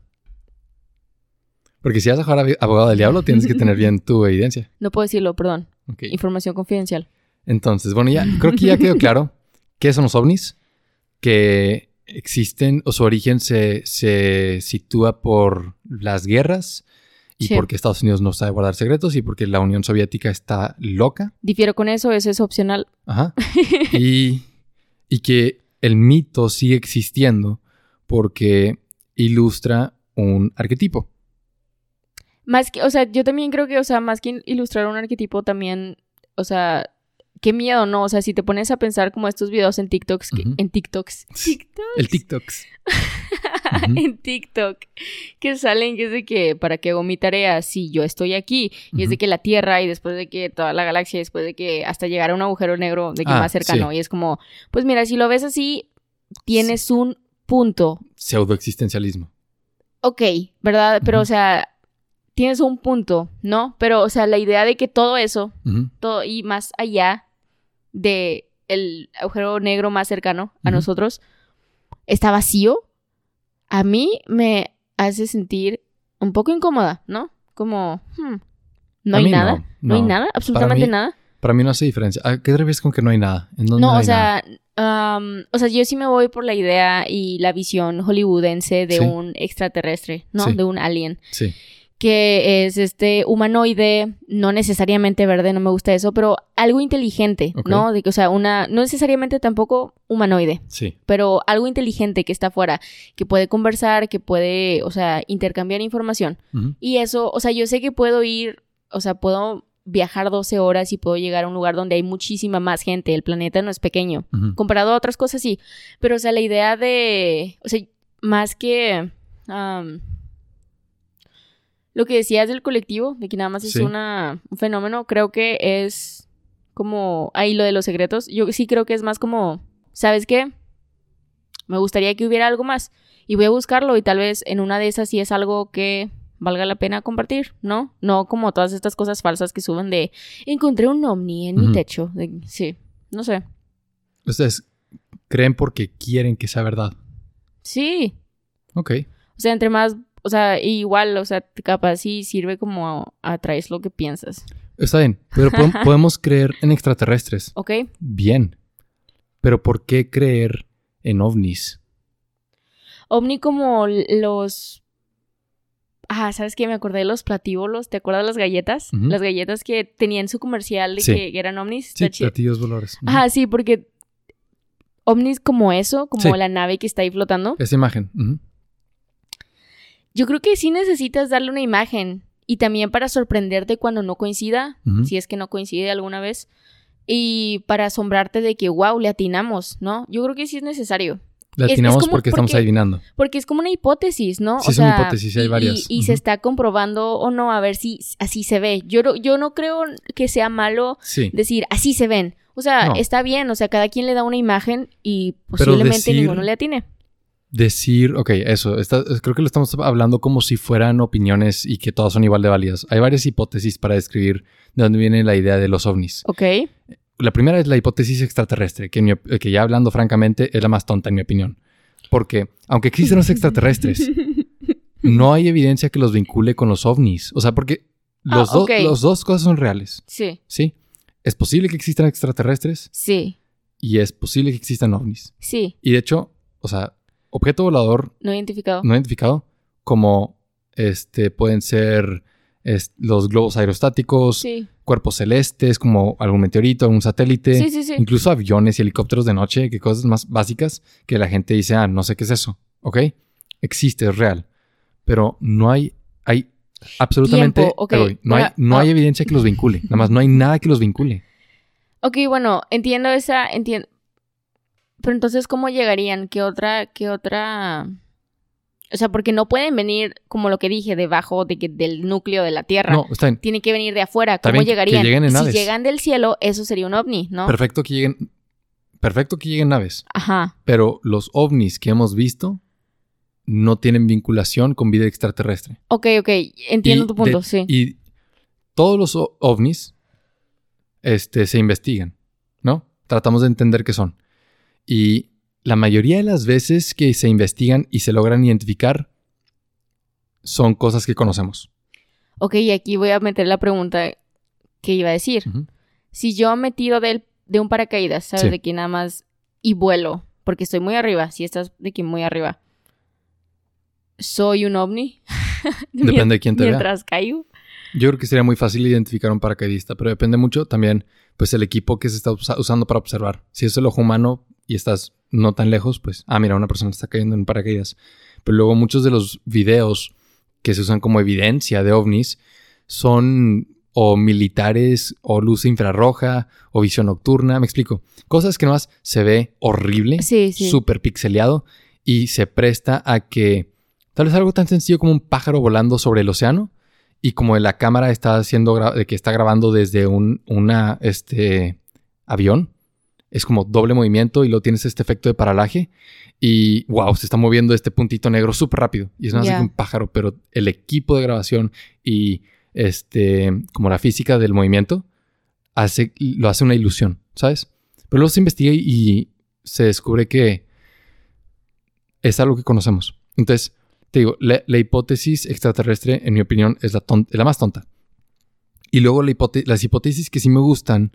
Porque si vas a jugar a abogado del diablo, tienes que tener bien tu evidencia. No puedo decirlo, perdón. Información confidencial. Entonces, bueno, ya creo que ya quedó claro qué son los ovnis, que existen o su origen se, se sitúa por las guerras y Sí. porque Estados Unidos no sabe guardar secretos y porque la Unión Soviética está loca. Difiero con eso, eso es opcional. Ajá. y, y que el mito sigue existiendo porque ilustra un arquetipo. Más que, o sea, yo también creo que, o sea, más que ilustrar un arquetipo, también, o sea, qué miedo, ¿no? O sea, si te pones a pensar como estos videos en TikToks, que- Ujú. en TikToks, TikToks, El TikToks. En TikTok, que salen que es de que, ¿para qué hago mi tarea? Si yo estoy aquí, y es de que la Tierra, y después de que toda la galaxia, y después de que hasta llegar a un agujero negro, de que Ah, más cercano, sí. y es como, pues mira, si lo ves así, tienes un punto, Pseudoexistencialismo. ok, ¿verdad? Pero, o sea, tienes un punto, ¿no? Pero, o sea, la idea de que todo eso, todo y más allá de el agujero negro más cercano a nosotros está vacío, a mí me hace sentir un poco incómoda, ¿no? Como, hmm, no A hay nada, no, no, hay nada, absolutamente mí, nada. Para mí no hace diferencia. ¿A qué te refieres con que no hay nada? ¿En dónde No, hay o nada? sea, am, o sea, yo sí me voy por la idea y la visión hollywoodense de Sí. un extraterrestre, ¿no? Sí. De un alien. Sí. Que es este humanoide, no necesariamente verde, no me gusta eso, pero algo inteligente. ¿no? De que, o sea, una, no necesariamente tampoco humanoide, Sí. pero algo inteligente que está afuera, que puede conversar, que puede, o sea, intercambiar información. Y eso, o sea, yo sé que puedo ir, o sea, puedo viajar 12 horas y puedo llegar a un lugar donde hay muchísima más gente, el planeta no es pequeño comparado a otras cosas sí, pero o sea, la idea de, o sea, más que lo que decías del colectivo, de que nada más es Sí. una, un fenómeno, creo que es como, ahí lo de los secretos, yo sí creo que es más como, ¿sabes qué? Me gustaría que hubiera algo más y voy a buscarlo y tal vez en una de esas sí es algo que valga la pena compartir, ¿no? No como todas estas cosas falsas que suben de encontré un ovni en mi techo, de- sí, no sé. Ustedes creen porque quieren que sea verdad. Sí, Ok. O sea, entre más, o sea, igual, o sea, capaz sí sirve como atraes lo que piensas. Está bien. Pero podem- podemos creer en extraterrestres. ¿Ok? Bien. Pero ¿por qué creer en ovnis? Ovni como los... Ah, ¿sabes qué? Me acordé de los platíbolos. ¿Te acuerdas de las galletas? Las galletas que tenían su comercial de Sí. que eran ovnis. Sí, platillos voladores. Ujú. Ajá, sí, porque ovnis como eso, como Sí. la nave que está ahí flotando. Esa imagen. ujú. Yo creo que sí necesitas darle una imagen y también para sorprenderte cuando no coincida, si es que no coincide alguna vez, y para asombrarte de que, wow, le atinamos, ¿no? Yo creo que sí es necesario. La es atinamos porque estamos adivinando. Porque es como una hipótesis, ¿no? Sí, es una hipótesis, hay varias. Y, y se está comprobando o no, a ver si así se ve. Yo, no- yo no creo que sea malo Sí. decir, así se ven. O sea, No. está bien, o sea, cada quien le da una imagen y posiblemente decir- ninguno le atine. Decir, ok, eso, está- creo que lo estamos hablando como si fueran opiniones y que todas son igual de válidas. Hay varias hipótesis para describir de dónde viene la idea de los ovnis. ¿Ok? La primera es la hipótesis extraterrestre, que, mi que ya hablando francamente es la más tonta en mi opinión. Porque, aunque existen los extraterrestres, no hay evidencia que los vincule con los ovnis. O sea, porque los, Ah, dos- ok. los dos cosas son reales, Sí, ¿sí? Es posible que existan extraterrestres sí, y es posible que existan ovnis. sí. Y de hecho, o sea, objeto volador No identificado. no identificado como este pueden ser es- los globos aerostáticos, Sí. cuerpos celestes como algún meteorito, algún satélite, Sí, sí, sí. incluso aviones y helicópteros de noche, que cosas más básicas que la gente dice, ah, no sé qué es eso, ¿ok? Existe, es real, pero no hay, hay absolutamente, no, hay, no ah. hay evidencia que los vincule, nada más no hay nada que los vincule. Ok, bueno, entiendo esa, entiendo. Pero entonces, ¿cómo llegarían? ¿Qué otra, qué otra? O sea, porque no pueden venir, como lo que dije, debajo de que, del núcleo de la Tierra. No, está bien. Tienen que venir de afuera. ¿Cómo bien que- que llegarían? si llegan del cielo, eso sería un ovni, ¿no? Perfecto que lleguen, perfecto que lleguen naves. Ajá. Pero los ovnis que hemos visto no tienen vinculación con vida extraterrestre. Ok, ok. Entiendo Y tu punto, de- sí. Y todos los ovnis este, se investigan, ¿no? Tratamos de entender qué son. Y la mayoría de las veces que se investigan y se logran identificar son cosas que conocemos. Ok, y aquí voy a meter la pregunta que iba a decir. Si yo me tiro del, de un paracaídas, ¿sabes? Sí. De que nada más y vuelo, porque estoy muy arriba, si estás de que muy arriba. ¿Soy un ovni? Depende de quién te vea. Mientras caigo. Yo creo que sería muy fácil identificar un paracaidista, pero depende mucho también, pues, el equipo que se está usa- usando para observar. Si es el ojo humano y estás no tan lejos, pues, ah, mira, una persona está cayendo en paracaídas. Pero luego muchos de los videos que se usan como evidencia de ovnis son o militares, o luz infrarroja, o visión nocturna, me explico. Cosas que nomás se ve horrible, Sí, sí. súper pixeleado, y se presta a que tal vez algo tan sencillo como un pájaro volando sobre el océano, y como la cámara está haciendo, de que está grabando desde un una, este, avión, es como doble movimiento y luego tienes este efecto de paralaje, y wow, se está moviendo este puntito negro súper rápido, y es más que un pájaro, pero el equipo de grabación y este, como la física del movimiento, hace, lo hace una ilusión, ¿sabes? Pero luego se investiga y, se descubre que es algo que conocemos. Entonces, te digo, la, la hipótesis extraterrestre, en mi opinión, es la, ton- la más tonta. Y luego la las hipótesis que sí me gustan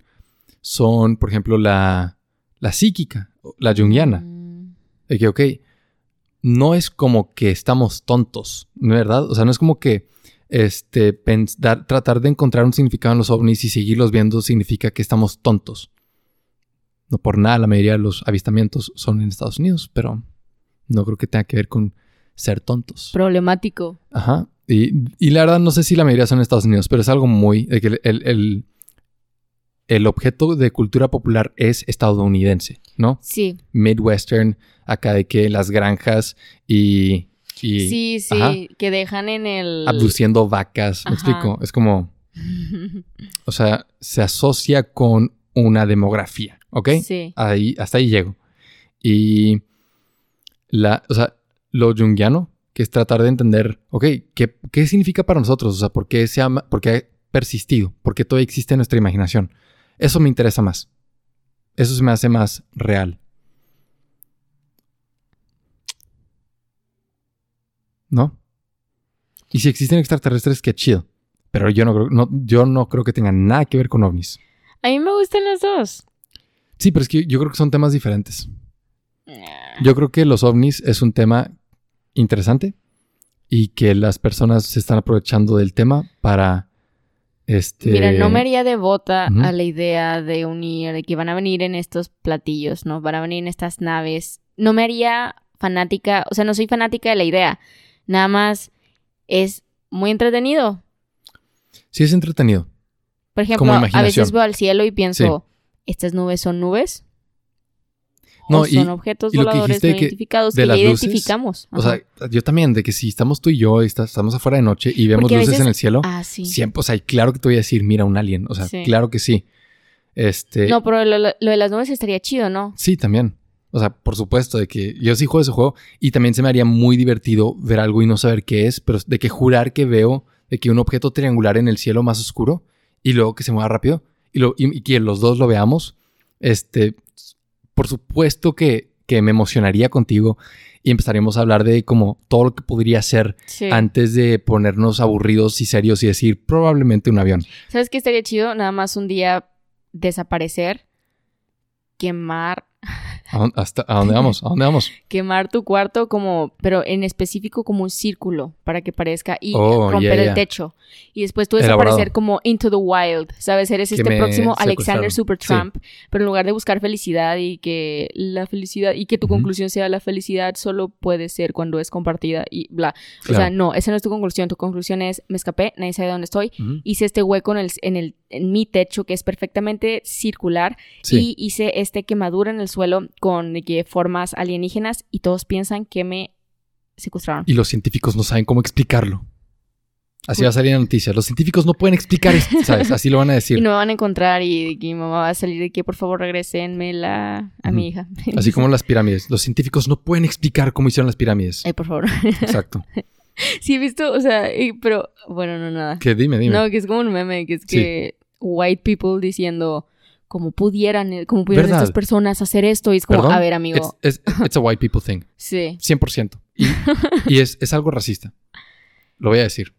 son, por ejemplo, la, la psíquica, la junguiana. Mm, De que, ok, no es como que estamos tontos, ¿no es ¿verdad? O sea, no es como que este, pens- dar- tratar de encontrar un significado en los ovnis y seguirlos viendo significa que estamos tontos. No por nada, la mayoría de los avistamientos son en Estados Unidos, pero no creo que tenga que ver con ser tontos. Problemático. Ajá. Y, y la verdad, no sé si la mayoría son en Estados Unidos, pero es algo muy. de que el, el, el- el objeto de cultura popular es estadounidense, ¿no? Sí. Midwestern, acá de que las granjas y. y sí, sí. ajá, Que dejan en el. abduciendo vacas. ¿Me Ajá. explico? Es como. O sea, se asocia con una demografía, ¿ok? Sí. Ahí, hasta ahí llego. Y la, o sea, lo junguiano, que es tratar de entender, ok, ¿qué, qué significa para nosotros? O sea, ¿por qué se ha, por qué ha persistido? ¿Por qué todavía existe en nuestra imaginación? Eso me interesa más. Eso se me hace más real. ¿No? Y si existen extraterrestres, qué chido. Pero yo no creo, no, yo no creo que tengan nada que ver con ovnis. A mí me gustan las dos. Sí, pero es que yo creo que son temas diferentes. Yo creo que los ovnis es un tema interesante y que las personas se están aprovechando del tema para este Mira, no me haría devota a la idea de unir, de que van a venir en estos platillos, ¿no? Van a venir en estas naves. No me haría fanática, o sea, no soy fanática de la idea. Nada más es muy entretenido. Sí es entretenido. Por ejemplo, a veces veo al cielo y pienso, ¿estas nubes son nubes? No, ¿O y- son objetos y voladores no de que- identificados de que ya las luces, identificamos? O sea, yo también, de que si estamos tú y yo, está- estamos afuera de noche y vemos Porque luces veces- en el cielo, ah, sí. siempre, o sea, claro que te voy a decir, mira, un alien. O sea, Sí. claro que sí. Este, No, pero lo, lo- lo de las nubes estaría chido, ¿no? Sí, también. O sea, por supuesto, de que yo sí juego ese juego y también se me haría muy divertido ver algo y no saber qué es, pero de que jurar que veo de que un objeto triangular en el cielo más oscuro y luego que se mueva rápido y, lo, y, y que los dos lo veamos, este, por supuesto que, que me emocionaría contigo y empezaríamos a hablar de como todo lo que podría ser Sí. antes de ponernos aburridos y serios y decir probablemente un avión. ¿Sabes qué estaría chido? Nada más un día desaparecer, quemar, ¿A dónde, hasta, ¿a dónde vamos? ¿A dónde vamos? quemar tu cuarto como, pero en específico como un círculo para que parezca y Oh, romper ya, el ya. techo. Y después tú desaparecer como into the wild, ¿sabes? Eres Que este próximo. Alexander Sí. Supertramp, pero en lugar de buscar felicidad y que la felicidad y que tu Ujú. conclusión sea la felicidad solo puede ser cuando es compartida y bla. O sea, Claro. no, esa no es tu conclusión. Tu conclusión es me escapé, nadie sabe dónde estoy, Ujú. hice este hueco en, el, en, el, en mi techo que es perfectamente circular Sí. y hice este quemadura en el suelo con que formas alienígenas y todos piensan que me secuestraron. y los científicos no saben cómo explicarlo. Así va a salir en la noticia. Los científicos no pueden explicar esto, ¿sabes? Así lo van a Y decir. no me van a encontrar y mi mamá va a salir de que por favor regresenmela a mi Ujú. hija. Así como las pirámides. Los científicos no pueden explicar cómo hicieron las pirámides. Ay, por favor. Exacto. sí, he visto, o sea, y- pero bueno, no, nada. Que dime, dime. No, que es como un meme, que es Sí. que white people diciendo cómo pudieran, eh, cómo pudieran ¿Verdad? estas personas hacer esto y es como, ¿Perdón? a ver, amigo, It's, it's- it's a white people thing. sí. 100%. Y, y es, es algo racista. Lo voy a decir.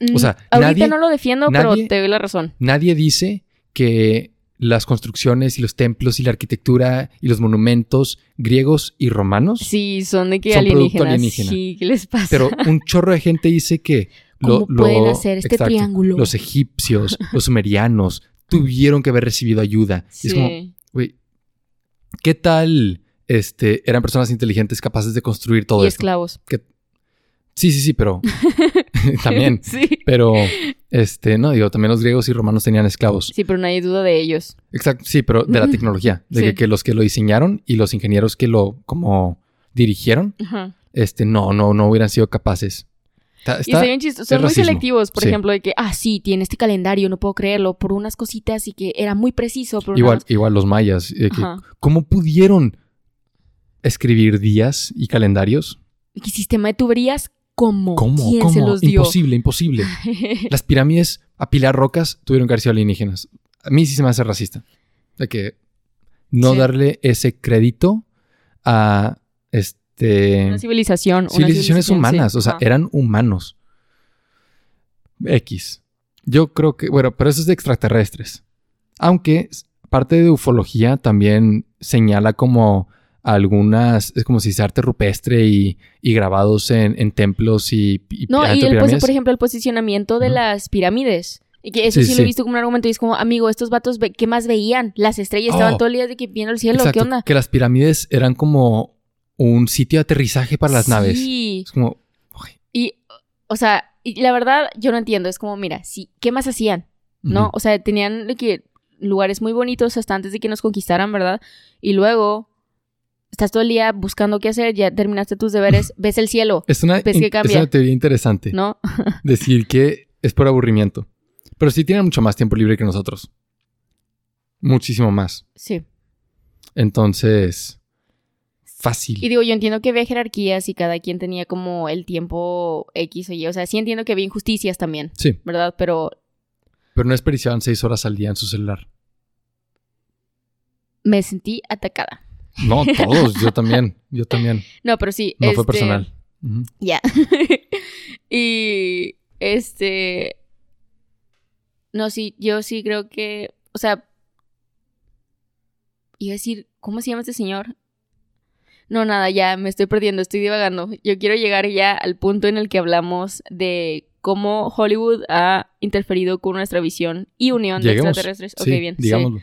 Mm, O sea, ahorita nadie- no lo defiendo, nadie- pero te doy la razón. Nadie dice que las construcciones y los templos y la arquitectura y los monumentos griegos y romanos. Sí, son de que Son alienígenas. alienígena. Sí, ¿qué les pasa? Pero un chorro de gente dice que ¿Cómo pueden hacer este triángulo? Los egipcios, los sumerianos tuvieron que haber recibido ayuda. Y es como, Sí. güey, ¿qué tal este, eran personas inteligentes capaces de construir todo y esto? esclavos. Sí, sí, sí, pero también. sí. Pero, este, no, digo, también los griegos y romanos tenían esclavos. Sí, pero no hay duda de ellos. Exacto, sí, pero de la tecnología, de Sí. que, que los que lo diseñaron y los ingenieros que lo como dirigieron, Ajá. este, no, no, no hubieran sido capaces. Está- Y está- está bien chistoso. Son es muy racismo. selectivos, por Sí. ejemplo, de que, ah, sí, tiene este calendario, no puedo creerlo, por unas cositas y que era muy preciso, pero igual, igual los mayas, que. ¿cómo pudieron escribir días y calendarios? ¿Y sistema de tuberías? ¿Cómo? ¿Cómo? ¿Quién ¿Cómo? se los dio? Imposible, imposible. Las pirámides, apilar rocas, tuvieron que haber sido alienígenas. A mí sí se me hace racista. De que no Sí. darle ese crédito a este Una civilización. una civilizaciones civilización, humanas. sí. O sea, eran humanos. X. Yo creo que, bueno, pero eso es de extraterrestres. Aunque parte de ufología también señala como algunas, es como si se arte rupestre y, y grabados en, en templos y, y No, y el, pues, por ejemplo, el posicionamiento de las pirámides. Y que eso Sí, lo he visto como un argumento. Y es como, amigo, estos vatos, ¿qué más veían? Las estrellas estaban Oh. todo el día de que viendo el cielo. Exacto, ¿Qué onda? que las pirámides eran como un sitio de aterrizaje para las naves. Sí. Es como, Y, o sea, y la verdad, yo no entiendo. Es como, mira, sí, ¿qué más hacían? ¿no? O sea, tenían que lugares muy bonitos hasta antes de que nos conquistaran, ¿verdad? Y luego estás todo el día buscando qué hacer, ya terminaste tus deberes, ves el cielo, es una, ves que cambia. es una teoría interesante. ¿no? decir que es por aburrimiento. Pero sí tienen mucho más tiempo libre que nosotros. Muchísimo más. Sí. Entonces, fácil. Y digo, yo entiendo que había jerarquías y cada quien tenía como el tiempo X o Y. O sea, sí entiendo que había injusticias también, Sí, ¿verdad? Pero pero no desperdiciaban seis horas al día en su celular. me sentí atacada. No, todos. yo también. Yo también. No, pero sí. No fue este, personal. Ya. y este. No, sí, yo sí creo que. O sea. Iba a decir, ¿cómo se llama este señor? No, nada, ya me estoy perdiendo, estoy divagando. Yo quiero llegar ya al punto en el que hablamos de cómo Hollywood ha interferido con nuestra visión y unión de extraterrestres. Sí, ok, bien. sí. digámoslo.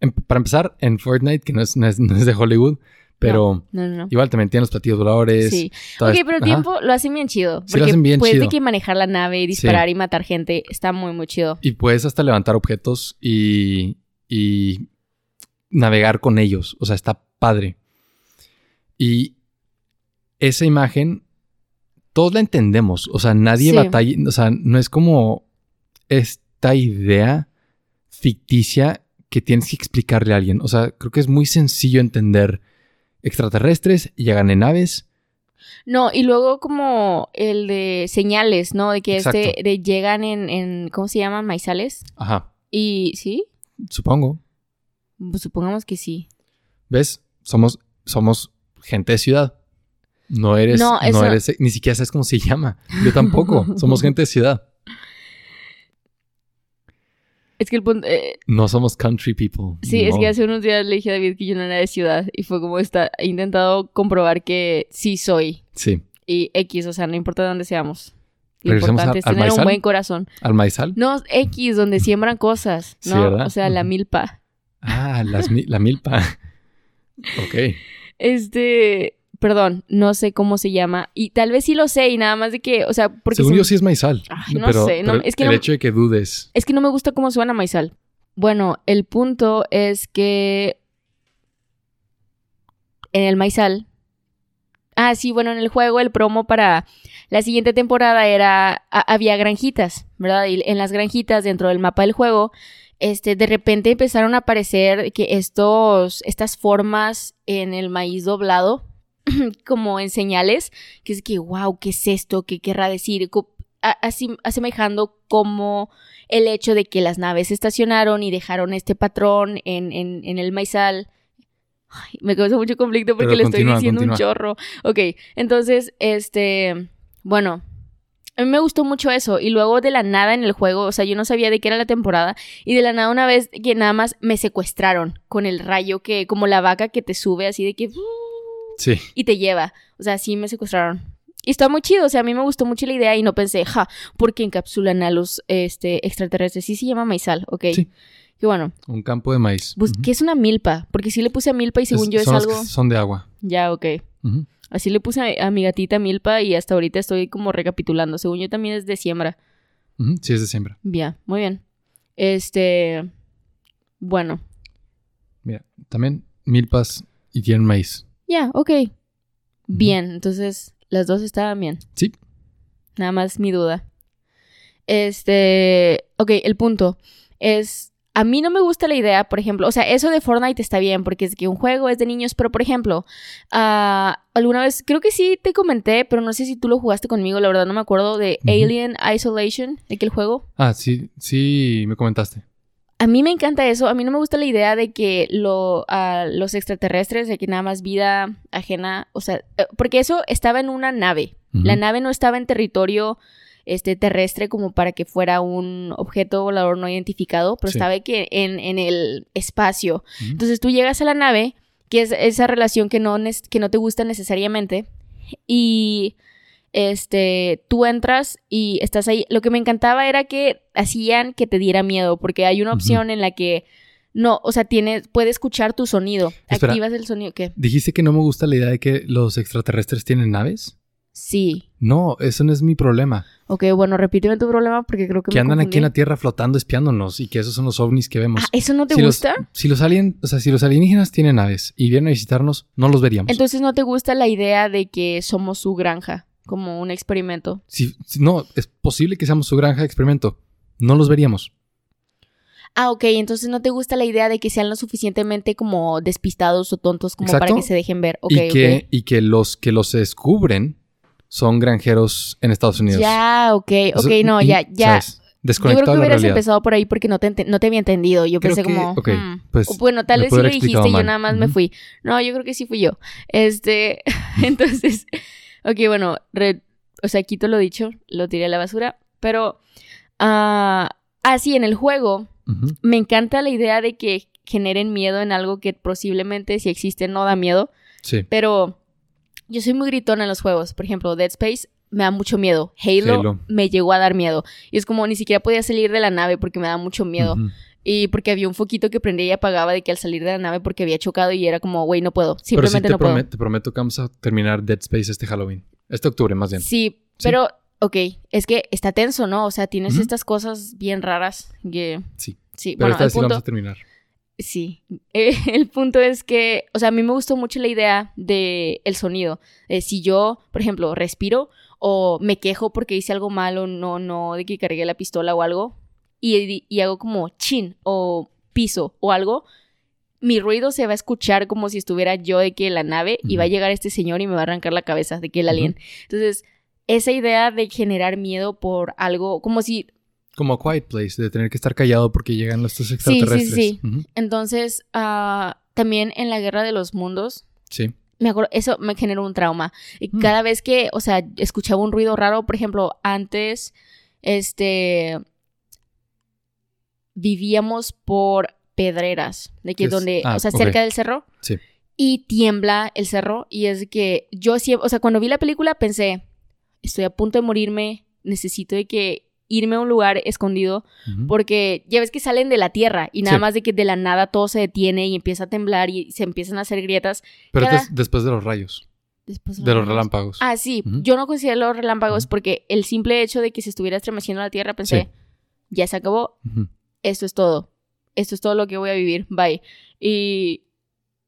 Em- para empezar, en Fortnite, que no es, no es- no es de Hollywood, pero No, no, no. igual también tienen los platillos voladores. Sí. Ok, pero el Ajá. tiempo lo hacen bien chido. Sí, lo Porque hacen bien puedes de chido. que manejar la nave y disparar y matar gente. Está muy, muy chido. Y puedes hasta levantar objetos y, y navegar con ellos. O sea, está padre. Y esa imagen, todos la entendemos. O sea, nadie Sí. batalla. O sea, no es como esta idea ficticia que tienes que explicarle a alguien. O sea, creo que es muy sencillo entender extraterrestres, llegan en naves. No, y luego como el de señales, ¿no? De que este de llegan en, en, ¿cómo se llaman? Maizales. Ajá, Y, ¿sí? supongo. Pues supongamos que sí. ¿Ves? Somos, somos gente de ciudad. No eres, No, no, eso- eres, ni siquiera sabes cómo se llama. Yo tampoco. somos gente de ciudad. Es que el punto... eh, No somos country people. sí, es que hace unos días le dije a David que yo no era de ciudad. Y fue como está... He intentado comprobar que sí soy. Sí. Y X, o sea, no importa de dónde seamos. Lo ¿Regresamos importante a- es tener un buen corazón. ¿Al maizal? No, X, donde siembran cosas, Sí, ¿no? ¿verdad? o sea, la milpa. Ah, las la milpa. ok. Este, perdón, no sé cómo se llama. Y tal vez sí lo sé y nada más de que, o sea, porque Según se- yo sí es maizal. Ay, no pero, sé, no, pero es que el no- hecho de que dudes. es que no me gusta cómo suena maizal. Bueno, el punto es que en el maizal. Ah, sí, bueno, en el juego el promo para la siguiente temporada era a- había granjitas, ¿verdad? Y en las granjitas dentro del mapa del juego, este de repente empezaron a aparecer que estos estas formas en el maíz doblado como en señales, que es que wow, ¿qué es esto? ¿Qué querrá decir? Co- a- Así asemejando como el hecho de que las naves se estacionaron y dejaron este patrón en, en, en el maizal. Ay, me causa mucho conflicto porque Pero le estoy continúa, diciendo un chorro. Ok, entonces, este, bueno, a mí me gustó mucho eso. Y luego de la nada en el juego, o sea, yo no sabía de qué era la temporada. Y de la nada una vez que nada más me secuestraron con el rayo que, como la vaca que te sube así de que... Sí. Y te lleva. O sea, sí me secuestraron. Y está muy chido, o sea, a mí me gustó mucho la idea y no pensé, ja, porque encapsulan a los este, extraterrestres. Sí se llama maizal, ok. Sí. Qué bueno. Un campo de maíz. Ujú. ¿Qué es una milpa? Porque sí le puse a milpa y según yo es son algo... son de agua. Ya, ok. Así le puse a, a mi gatita Milpa y hasta ahorita estoy como recapitulando. Según yo también es de siembra. Sí, es de siembra. Ya, muy bien. Este. Bueno, Mira, también milpas y tienen maíz. ya, ok. Bien, entonces las dos estaban bien. Sí. Nada más mi duda. Este. Ok, el punto es. A mí no me gusta la idea, por ejemplo, o sea, eso de Fortnite está bien porque es que un juego es de niños, pero por ejemplo, ah, alguna vez, creo que sí te comenté, pero no sé si tú lo jugaste conmigo, la verdad no me acuerdo, de Ujú. Alien Isolation, de que el juego. Ah, sí, sí, me comentaste. A mí me encanta eso. A mí no me gusta la idea de que lo, los extraterrestres, de que nada más vida ajena, o sea, eh, porque eso estaba en una nave. La nave no estaba en territorio este, terrestre como para que fuera un objeto volador no identificado, pero Sí. estaba que en, en el espacio. Entonces tú llegas a la nave, que es esa relación que no, que no te gusta necesariamente, y este, tú entras y estás ahí. Lo que me encantaba era que hacían que te diera miedo, porque hay una opción en la que no, o sea, tienes, puede escuchar tu sonido. Espera. Activas el sonido. ¿Qué? Dijiste que no me gusta la idea de que los extraterrestres tienen naves. Sí. No, eso no es mi problema. Ok, bueno, repíteme tu problema porque creo que, Que me andan aquí en la Tierra flotando, espiándonos y que esos son los ovnis que vemos. Ah, ¿eso no te si gusta? Los, si los alien, o sea, si los alienígenas tienen naves y vienen a visitarnos, no los veríamos. Entonces no te gusta la idea de que somos su granja, como un experimento. Si- si- no, es posible que seamos su granja de experimento. No los veríamos. Ah, ok, entonces no te gusta la idea de que sean lo suficientemente como despistados o tontos como para que se dejen ver. Ok, y, que, y que los que los descubren son granjeros en Estados Unidos. Ya, ok, ok, no, ya, ya. ¿sabes? Yo creo Desconectado que hubieras empezado por ahí porque no te, no te había entendido. Yo Creo pensé que- como. hmm. pues, bueno, tal vez sí lo dijiste y yo nada más me fui. No, yo creo que sí fui yo. Este, entonces, ok, bueno, re- o sea, quito lo dicho, lo tiré a la basura, pero, ah, ah, sí, en el juego me encanta la idea de que generen miedo en algo que posiblemente si existe no da miedo, Sí. pero yo soy muy gritona en los juegos. Por ejemplo, Dead Space me da mucho miedo. Halo, Halo. me llegó a dar miedo. Y es como ni siquiera podía salir de la nave porque me da mucho miedo. Y porque había un foquito que prendía y apagaba de que al salir de la nave porque había chocado y era como, güey, no puedo. Pero sí Simplemente te, no puedo. promet- te prometo que vamos a terminar Dead Space este Halloween. Este octubre, más bien. Sí, pero, ok, es que está tenso, ¿no? O sea, tienes estas cosas bien raras que... Sí. Sí, Pero bueno, esta sí punto... vamos a terminar. Sí, Eh, el punto es que, o sea, a mí me gustó mucho la idea de el sonido. Si yo, por ejemplo, respiro o me quejo porque hice algo malo, no, no, de que cargué la pistola o algo, y, y hago como chin o piso o algo, mi ruido se va a escuchar como si estuviera yo de que la nave y va a llegar este señor y me va a arrancar la cabeza de que el alien. Entonces, esa idea de generar miedo por algo, como si Como a Quiet Place, de tener que estar callado porque llegan los sí, extraterrestres. sí. Ujú. Entonces, ah, también en la Guerra de los Mundos, Sí. me acuerdo, eso me generó un trauma. Y Mm. cada vez que, o sea, escuchaba un ruido raro, por ejemplo, antes, este, vivíamos por pedreras, de que donde, Ah, o sea, ok. cerca del cerro. Sí. Y tiembla el cerro y es que yo siempre, o sea, cuando vi la película pensé, estoy a punto de morirme, necesito de que irme a un lugar escondido porque ya ves que salen de la tierra y nada Sí. más de que de la nada todo se detiene y empieza a temblar y se empiezan a hacer grietas. Pero cada- des- después de los rayos, Después de los relámpagos. Ah, sí, yo no considero los relámpagos porque el simple hecho de que se estuviera estremeciendo la tierra pensé, Sí. ya se acabó, esto es todo. Esto es todo lo que voy a vivir. Bye. Y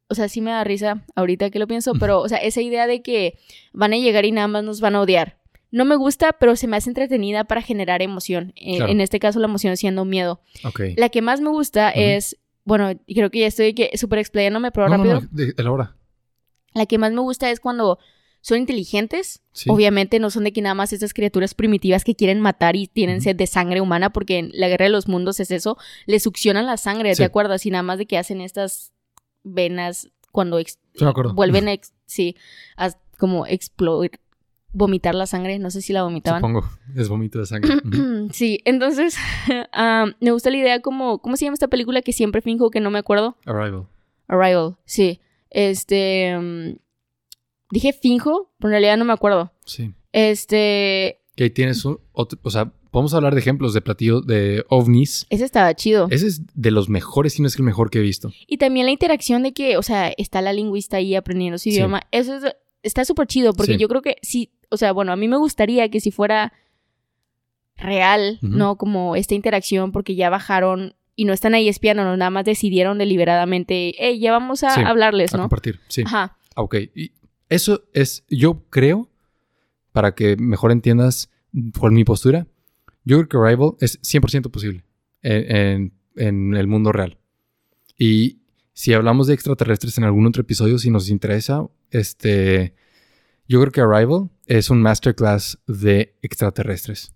o sea, sí me da risa ahorita que lo pienso, pero o sea, esa idea de que van a llegar y nada más nos van a odiar. No me gusta, pero se me hace entretenida para generar emoción. Eh, Claro. En este caso, la emoción siendo miedo. Ok. La que más me gusta es, bueno, creo que ya estoy que súper explayándome, pero no, rápido. no, de- elabora. La que más me gusta es cuando son inteligentes. Sí. Obviamente no son de que nada más estas criaturas primitivas que quieren matar y tienen sed de sangre humana, porque en la guerra de los mundos es eso. Le succionan la sangre, Sí. ¿te acuerdas? Y nada más de que hacen estas venas cuando ex- Sí, vuelven, a ex- sí, a como explodir, vomitar la sangre. No sé si la vomitaban. Supongo. Es vómito de sangre. Sí, entonces ah, me gusta la idea como, ¿cómo se llama esta película que siempre finjo que no me acuerdo? Arrival. Arrival, sí. Este. dije finjo, pero en realidad no me acuerdo. Sí. Este. Que ahí tienes un otro, o sea, podemos hablar de ejemplos de platillos de ovnis. Ese estaba chido. Ese es de los mejores, si no es el mejor que he visto. Y también la interacción de que, o sea, está la lingüista ahí aprendiendo su Sí. idioma. Eso es. está súper chido porque Sí. yo creo que sí, o sea, bueno, a mí me gustaría que si fuera real, Ujú. ¿no? Como esta interacción porque ya bajaron y no están ahí espiándonos, nada más decidieron deliberadamente, hey, ya vamos a Sí, hablarles, A ¿no? compartir, sí. Ajá. Ah, Ok, y eso es, yo creo, para que mejor entiendas por mi postura, yo creo que Arrival es 100% posible en, en- en el mundo real. Y si hablamos de extraterrestres en algún otro episodio, si nos interesa, este, yo creo que Arrival es un masterclass de extraterrestres.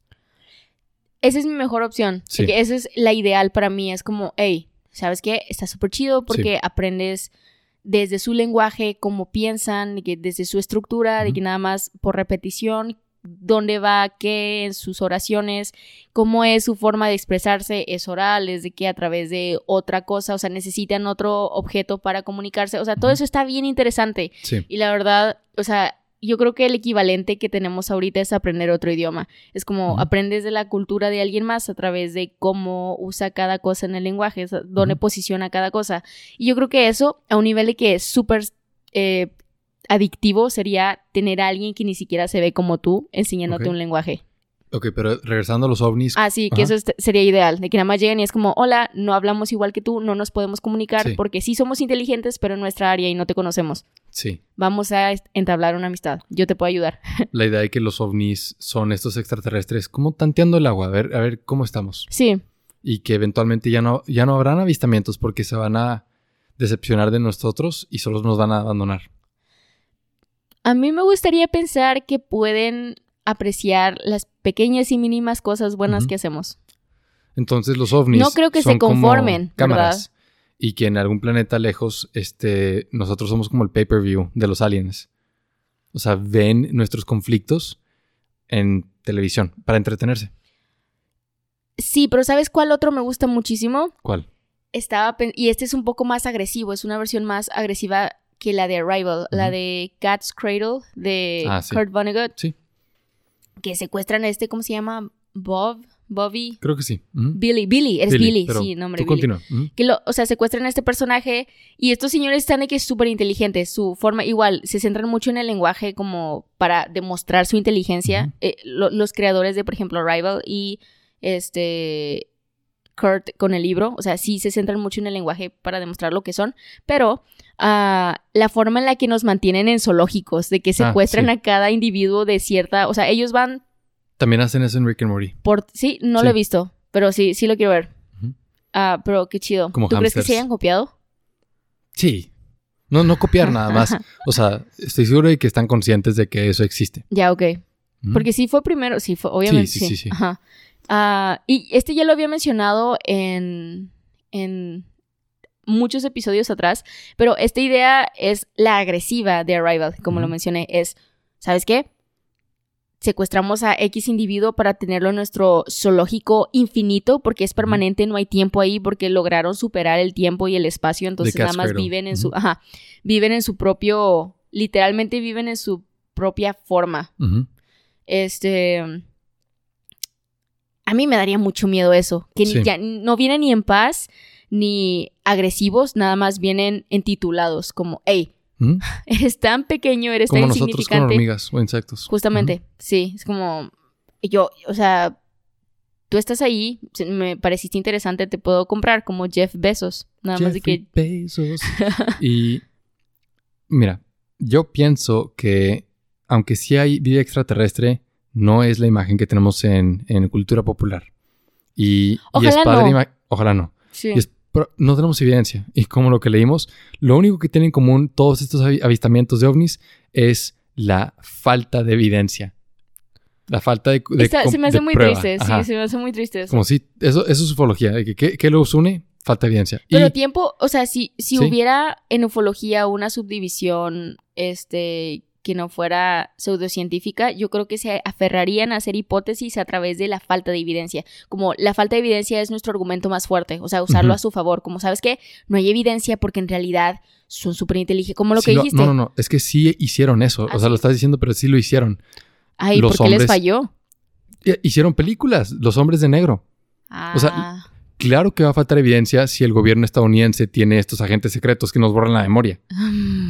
Esa es mi mejor opción. Sí. Que esa es la ideal para mí. Es como, hey, ¿sabes qué? Está súper chido porque aprendes desde su lenguaje, cómo piensan, y que desde su estructura, de que nada más por repetición, dónde va, qué en sus oraciones, cómo es su forma de expresarse, es oral, es de que a través de otra cosa, o sea, necesitan otro objeto para comunicarse. O sea, todo eso está bien interesante. Sí, Y la verdad, o sea, yo creo que el equivalente que tenemos ahorita es aprender otro idioma. Es como aprendes de la cultura de alguien más a través de cómo usa cada cosa en el lenguaje, dónde posiciona cada cosa. Y yo creo que eso, a un nivel de que es súper eh, adictivo, sería tener a alguien que ni siquiera se ve como tú enseñándote un lenguaje. Ok, pero regresando a los ovnis, Ah, sí, que Ajá. eso sería ideal, de que nada más lleguen y es como, hola, no hablamos igual que tú, no nos podemos comunicar Sí. porque sí somos inteligentes, pero en nuestra área y no te conocemos. sí, Vamos a entablar una amistad. Yo te puedo ayudar. la idea de que los ovnis son estos extraterrestres como tanteando el agua, a ver, a ver cómo estamos. Sí, y que eventualmente ya no, ya no habrán avistamientos porque se van a decepcionar de nosotros y solo nos van a abandonar. a mí me gustaría pensar que pueden apreciar las pequeñas y mínimas cosas buenas que hacemos. Entonces los ovnis No creo que son se conformen, cámaras y que en algún planeta lejos este nosotros somos como el pay-per-view de los aliens. O sea, ven nuestros conflictos en televisión para entretenerse. Sí, pero ¿sabes cuál otro me gusta muchísimo? ¿Cuál? Estaba y este es un poco más agresivo, es una versión más agresiva que la de Arrival, la de Cat's Cradle de Ah, sí. Kurt Vonnegut, Sí, que secuestran a este, ¿cómo se llama? Bob, Bobby, creo que sí. Billy, Billy, eres Billy, pero sí, nombre Tú Billy. continúa. Que lo, o sea, secuestran a este personaje y estos señores están de que es súper inteligentes, su forma igual, se centran mucho en el lenguaje como para demostrar su inteligencia. Eh, lo- los creadores de, por ejemplo, Rival y este Kurt con el libro, o sea, sí se centran mucho en el lenguaje para demostrar lo que son, pero ah, la forma en la que nos mantienen en zoológicos, de que Ah, secuestran sí. a cada individuo de cierta, o sea, ellos van También hacen eso en Rick and Morty. por, sí, no Sí. lo he visto, pero sí, sí lo quiero ver. Ah, pero qué chido. Como ¿Tú crees que se hayan copiado? Sí. No, no copiar nada más. O sea, estoy seguro de que están conscientes de que eso existe. Ya, ok. Porque sí fue primero, sí fue, obviamente. Sí, sí, sí, sí. Ajá. Ah, y este ya lo había mencionado en, en muchos episodios atrás, pero esta idea es la agresiva de Arrival, como lo mencioné, es, ¿sabes qué? Secuestramos a X individuo para tenerlo en nuestro zoológico infinito, porque es permanente, no hay tiempo ahí, porque lograron superar el tiempo y el espacio, entonces nada más viven en su, ajá, viven en su propio, literalmente viven en su propia forma. Este. A mí me daría mucho miedo eso. Que ni- Sí. ya no vienen ni en paz ni agresivos, nada más vienen entitulados. Como, hey, Ujú. eres tan pequeño, eres Como tan nosotros con insignificante. hormigas o insectos. Justamente, sí. Es como. Yo, o sea. Tú estás ahí, me pareciste interesante, te puedo comprar como Jeff Bezos. Nada más de que. Bezos. y mira, yo pienso que aunque sí hay vida extraterrestre, no es la imagen que tenemos en, en cultura popular. Y, y es Ojalá padre. no. Ojalá no. Sí. Y es- pero no tenemos evidencia. Y como lo que leímos, lo único que tienen en común todos estos avi- avistamientos de ovnis es la falta de evidencia. La falta de, de com- se me hace muy prueba. triste, Ajá. sí, se me hace muy triste eso. Como si, eso, eso es ufología. de que, ¿qué, qué los une? Falta de evidencia. Pero y, tiempo, o sea, si, si Sí. hubiera en ufología una subdivisión, este, que no fuera pseudocientífica, yo creo que se aferrarían a hacer hipótesis a través de la falta de evidencia. Como la falta de evidencia es nuestro argumento más fuerte, o sea, usarlo a su favor. Como, ¿sabes qué? No hay evidencia porque en realidad son súper inteligentes. Como lo sí que lo- dijiste. no, no, no. Es que sí hicieron eso. ¿Ah, o sea, sí? lo estás diciendo, pero sí lo hicieron. Ay, los ¿por qué les hombres- falló? Eh, Hicieron películas, Los Hombres de Negro. Ah, O sea, claro que va a faltar evidencia si el gobierno estadounidense tiene estos agentes secretos que nos borran la memoria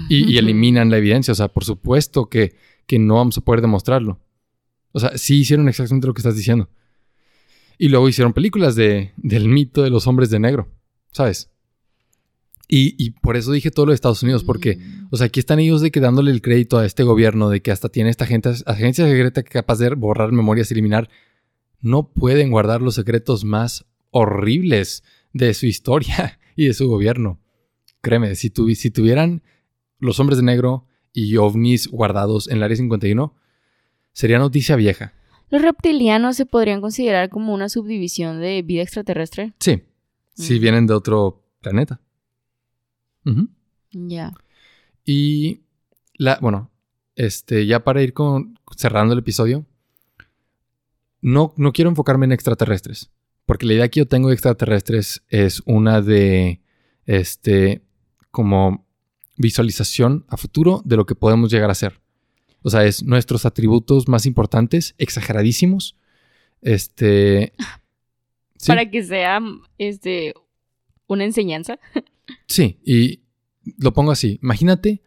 y, y eliminan la evidencia. O sea, por supuesto que, que no vamos a poder demostrarlo. O sea, sí hicieron exactamente lo que estás diciendo. Y luego hicieron películas de, del mito de los hombres de negro, ¿sabes? Y, y por eso dije todo lo de Estados Unidos, porque, Mm. o sea, aquí están ellos de que dándole el crédito a este gobierno de que hasta tiene esta gente, agencia secreta que capaz de borrar memorias y eliminar. No pueden guardar los secretos más horribles de su historia y de su gobierno. Créeme, si, tuvi- si tuvieran los hombres de negro y ovnis guardados en el área 51, sería noticia vieja. ¿Los reptilianos se podrían considerar como una subdivisión de vida extraterrestre? Sí, si Mm. vienen de otro planeta. Ya. Y la, bueno, este, ya para ir con, cerrando el episodio, no, no quiero enfocarme en extraterrestres, porque la idea que yo tengo de extraterrestres es una de, este, como visualización a futuro de lo que podemos llegar a ser. O sea, es nuestros atributos más importantes, exageradísimos. Este. sí. Para que sea este una enseñanza. Sí, y lo pongo así. Imagínate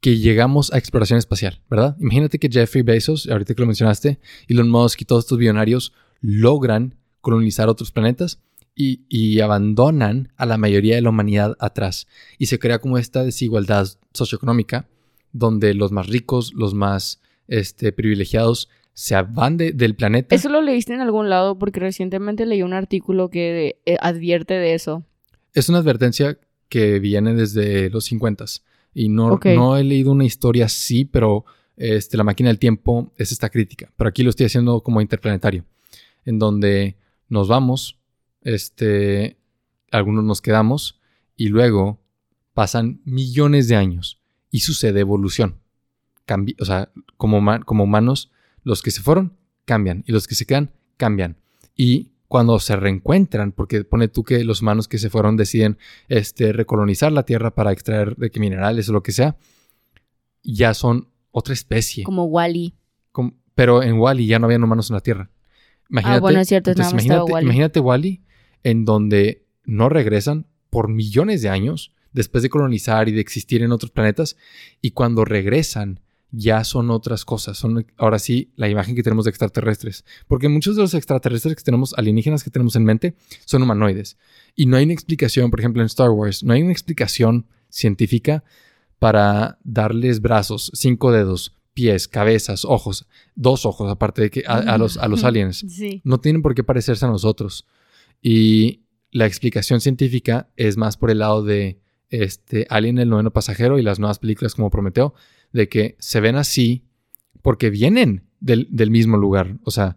que llegamos a exploración espacial, ¿verdad? Imagínate que Jeffrey Bezos, ahorita que lo mencionaste, Elon Musk y todos estos billonarios logran colonizar otros planetas y, y abandonan a la mayoría de la humanidad atrás. Y se crea como esta desigualdad socioeconómica donde los más ricos, los más este, privilegiados, se van de- del planeta. Eso lo leíste en algún lado porque recientemente leí un artículo que eh, advierte de eso. Es una advertencia que viene desde los 50 y no, no he leído una historia así, pero este, la máquina del tiempo es esta crítica. Pero aquí lo estoy haciendo como interplanetario, en donde nos vamos, este, algunos nos quedamos y luego pasan millones de años y sucede evolución. Cambi- o sea, como, como humanos, los que se fueron cambian y los que se quedan cambian. Y cuando se reencuentran, porque pone tú que los humanos que se fueron deciden este, recolonizar la Tierra para extraer de que minerales o lo que sea, ya son otra especie. Como Wally. Pero en Wally ya no habían humanos en la Tierra. Imagínate, Ah, bueno, es cierto, nada más estaba imagínate, Wall-E. imagínate Wally en donde no regresan por millones de años después de colonizar y de existir en otros planetas y cuando regresan ya son otras cosas. Son ahora sí la imagen que tenemos de extraterrestres. Porque muchos de los extraterrestres que tenemos, alienígenas que tenemos en mente, son humanoides. Y no hay una explicación, por ejemplo, en Star Wars, no hay una explicación científica para darles brazos, cinco dedos, pies, cabezas, ojos, dos ojos, aparte de que a, a los, a los aliens. Sí. No tienen por qué parecerse a nosotros. Y la explicación científica es más por el lado de este Alien el noveno pasajero y las nuevas películas como Prometeo, de que se ven así porque vienen del, del mismo lugar. O sea,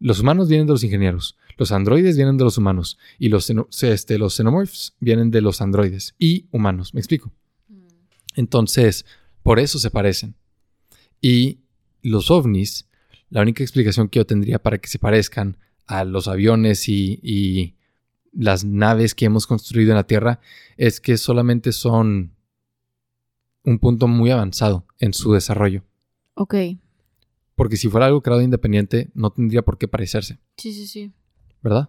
los humanos vienen de los ingenieros, los androides vienen de los humanos y los, este, los xenomorphs vienen de los androides y humanos. ¿Me explico? Entonces, por eso se parecen. Y los ovnis, la única explicación que yo tendría para que se parezcan a los aviones y, y las naves que hemos construido en la Tierra es que solamente son un punto muy avanzado en su desarrollo. Ok. Porque si fuera algo creado independiente, no tendría por qué parecerse, Sí, sí, sí. ¿verdad?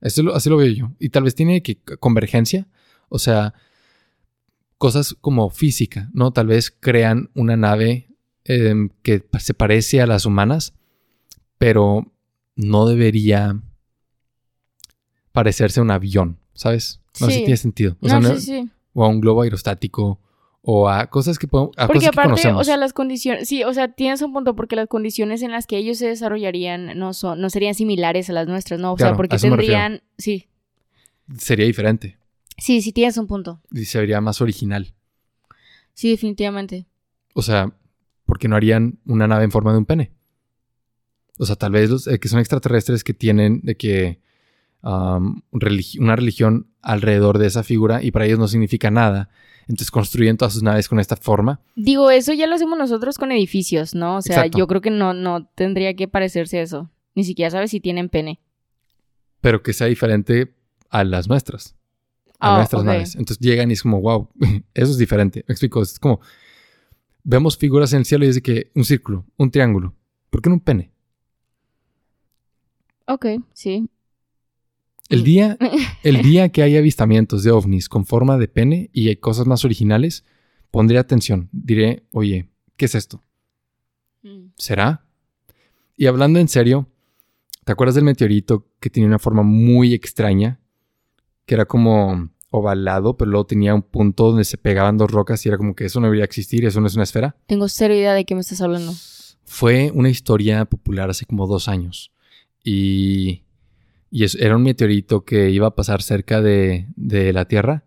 Así lo, así lo veo yo. Y tal vez tiene que convergencia, o sea, cosas como física, ¿no? Tal vez crean una nave em, que se parece a las humanas, pero no debería parecerse a un avión, ¿sabes? No sé si Sí. tiene sentido. O, no, sea, no- sí, sí. o a un globo aerostático, o a cosas que podemos, a Porque cosas que aparte, conocemos. o sea, las condiciones, sí, o sea, tienes un punto porque las condiciones en las que ellos se desarrollarían no son, no serían similares a las nuestras, ¿no? O Claro, sea, porque tendrían, sí, Sería diferente sí, sí tienes un punto. y se vería más original. Sí, definitivamente. O sea, porque no harían una nave en forma de un pene? O sea, tal vez los eh, que son extraterrestres que tienen de que um, religi- una religión alrededor de esa figura y para ellos no significa nada. Entonces construyen todas sus naves con esta forma. Digo, eso ya lo hacemos nosotros con edificios, ¿no? O sea, Exacto. yo creo que no, no tendría que parecerse a eso. Ni siquiera sabes si tienen pene. pero que sea diferente a las nuestras. A Ah, nuestras naves. Entonces llegan y es como, wow, eso es diferente. Me explico, es como, vemos figuras en el cielo y es de que un círculo, un triángulo. ¿Por qué no un pene? Ok, sí. El día, el día que haya avistamientos de ovnis con forma de pene y hay cosas más originales, pondré atención. Diré, oye, ¿qué es esto? Mm. ¿Será? Y hablando en serio, ¿te acuerdas del meteorito que tenía una forma muy extraña? Que era como ovalado, pero luego tenía un punto donde se pegaban dos rocas y era como que eso no debería existir, eso no es una esfera. Tengo cero idea de qué me estás hablando. Fue una historia popular hace como dos años. Y, y es- era un meteorito que iba a pasar cerca de, de la Tierra,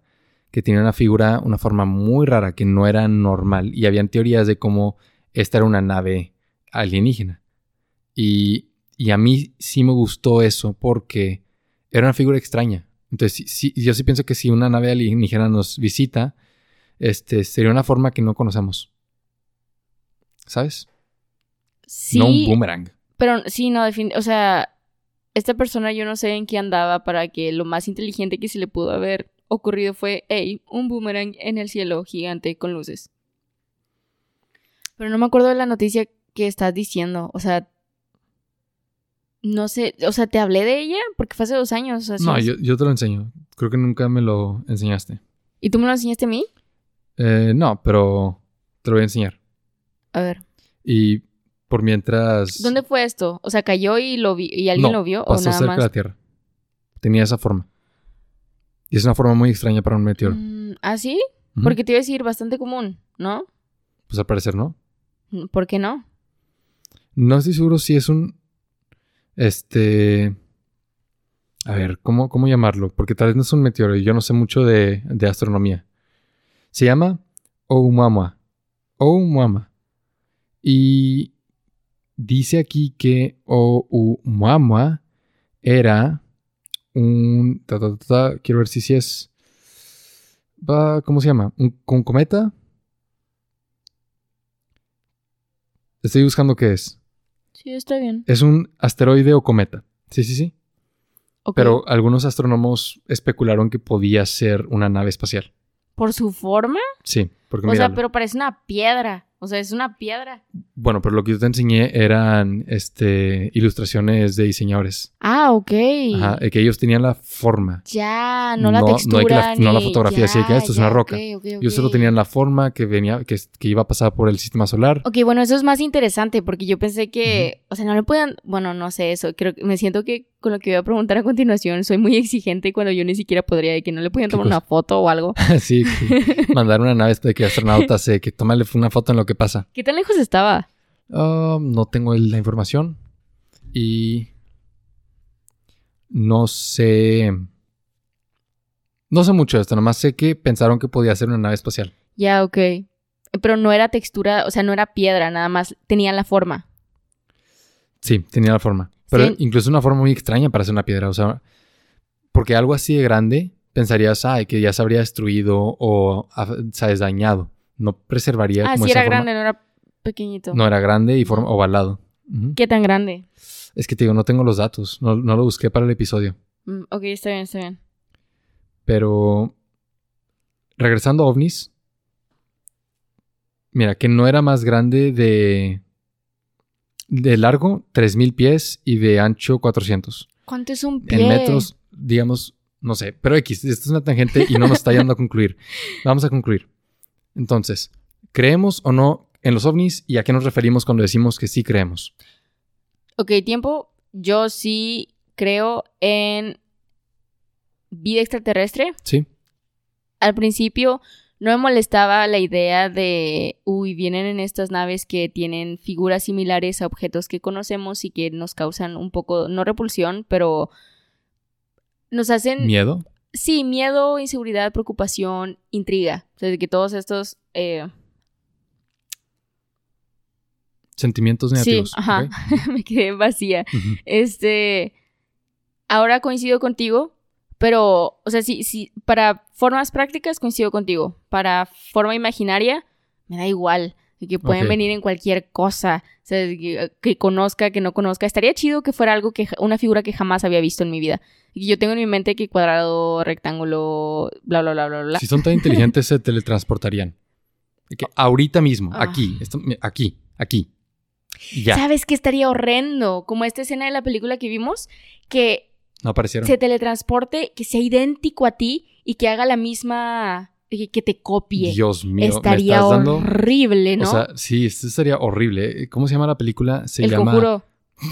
que tenía una figura, una forma muy rara, que no era normal. Y habían teorías de cómo esta era una nave alienígena. Y, y a mí sí me gustó eso porque era una figura extraña. Entonces, sí- sí- yo sí pienso que si una nave alienígena nos visita, este, sería una forma que no conocemos. ¿Sabes? Sí, No un boomerang. pero sí, no, o sea, esta persona yo no sé en qué andaba para que lo más inteligente que se le pudo haber ocurrido fue, hey, un boomerang en el cielo gigante con luces. Pero no me acuerdo de la noticia que estás diciendo, o sea, no sé, o sea, te hablé de ella porque fue hace dos años. o No, yo, yo te lo enseño. Creo que nunca me lo enseñaste. ¿Y tú me lo enseñaste a mí? Eh, no, pero te lo voy a enseñar. A ver, Y por mientras... ¿dónde fue esto? O sea, cayó y lo vi y alguien No, lo vio o pasó nada cerca de la. Tierra. Tenía esa forma. Y es una forma muy extraña para un meteoro. Mm, ¿Ah, sí? Porque te iba a decir bastante común, ¿no? Pues al parecer no. ¿Por qué no? No estoy seguro si es un... Este... A ver, ¿cómo, cómo llamarlo? Porque tal vez no es un meteoro y yo no sé mucho de, de astronomía. Se llama Oumuamua. Oumuamua. Y dice aquí que Oumuamua era un... ta, ta, ta, quiero ver si sí es... ¿Cómo se llama? ¿Un, un cometa? Estoy buscando qué es. Sí, está bien. Es un asteroide o cometa. Sí, sí, sí. Pero algunos astrónomos especularon que podía ser una nave espacial. ¿Por su forma? Sí, porque O sea, pero parece una piedra. O sea, es una piedra. Bueno, pero lo que yo te enseñé eran este, ilustraciones de diseñadores. Ah, ok. Ajá, que ellos tenían la forma. Ya, no la No- no hay textura. que la- no la fotografía, así que ya, esto es una roca. ok, ok, Ellos solo ok. tenían la forma que venía, que, que iba a pasar por el sistema solar. Ok, bueno, eso es más interesante porque yo pensé que, o sea, no le puedan, bueno, no sé eso, creo que me siento que con lo que voy a preguntar a continuación soy muy exigente cuando yo ni siquiera podría, de que no le podían ¿Qué tomar una foto o algo. sí, mandar una nave de que astronautas, eh, que tómale una foto en lo que pasa. ¿Qué tan lejos estaba? Ah, no tengo la información y no sé. No sé mucho de esto, nomás sé que pensaron que podía ser una nave espacial. Ya, ok. Pero no era textura, o sea, no era piedra, nada más tenía la forma. Sí, tenía la forma. Pero Sí. incluso una forma muy extraña para ser una piedra. O sea, porque algo así de grande pensarías, ay, que ya se habría destruido o ah, sabes, dañado. No preservaría Ah, como sí esa era forma. grande, no era pequeñito. No era grande y forma ovalado. ¿Qué tan grande? Es que te digo, no tengo los datos. No, no lo busqué para el episodio. Mm, ok, está bien, está bien. Pero regresando a ovnis, mira, que no era más grande de de largo 3000 pies y de ancho 400. ¿Cuánto es un pie? En metros, digamos, no sé, pero X, esto es una tangente y no nos está yendo a concluir. Vamos a concluir. Entonces, ¿creemos o no en los ovnis y a qué nos referimos cuando decimos que sí creemos? Ok, tiempo. Yo sí creo en vida extraterrestre. Sí, Al principio no me molestaba la idea de, uy, vienen en estas naves que tienen figuras similares a objetos que conocemos y que nos causan un poco, no repulsión, pero nos hacen, miedo. sí, miedo, inseguridad, preocupación, intriga. O sea, de que todos estos, eh, Sentimientos sí, negativos. ajá, ¿ok? me quedé vacía. Este, ahora coincido contigo, pero, o sea, sí, sí, para formas prácticas coincido contigo. Para forma imaginaria, me da igual. Que pueden Ok. venir en cualquier cosa, o sea, que, que conozca, que no conozca. Estaría chido que fuera algo que, una figura que jamás había visto en mi vida. Y yo tengo en mi mente que cuadrado, rectángulo, bla, bla, bla, bla, bla. Si son tan inteligentes, se teletransportarían. Que ahorita mismo, Ah. aquí, esto- aquí, aquí. Ya. ¿Sabes qué estaría horrendo? Como esta escena de la película que vimos, que No aparecieron. se teletransporte, que sea idéntico a ti y que haga la misma, que te copie. Dios mío, Estaría me estás dando... horrible, ¿no? O sea, sí, esto sería horrible. ¿Cómo se llama la película? Se el llama... conjuro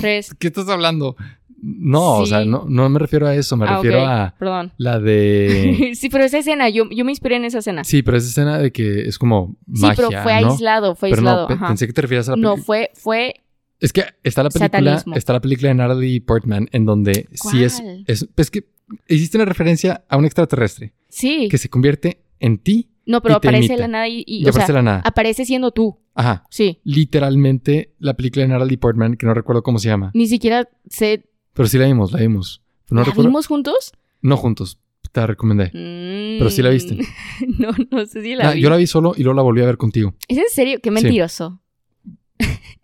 3. ¿Qué estás hablando? No, o sea, no, no me refiero a eso, me Ah, refiero a Perdón. la de... sí, pero esa escena, yo, yo me inspiré en esa escena. Sí, pero esa escena de que es como Sí, pero fue ¿no? aislado, fue Pero aislado. no, ajá. pensé que te refieres a la No, película. fue, fue. Es que está la película, Satanismo. está la película de Natalie Portman en donde sí es, es, es que existe una referencia a un extraterrestre Sí. que se convierte en ti No, pero y te aparece imita. la nada y, y, y o aparece sea, de la nada. aparece siendo tú. Ajá. Sí. Literalmente la película de Natalie Portman, que no recuerdo cómo se llama, Ni siquiera sé. pero sí la vimos, la vimos. No ¿La recuerdo. vimos juntos? No juntos, te la recomendé. Pero sí la viste. no, no sé si la Ah, vi. yo la vi solo y luego la volví a ver contigo. ¿Es en serio? Qué mentiroso.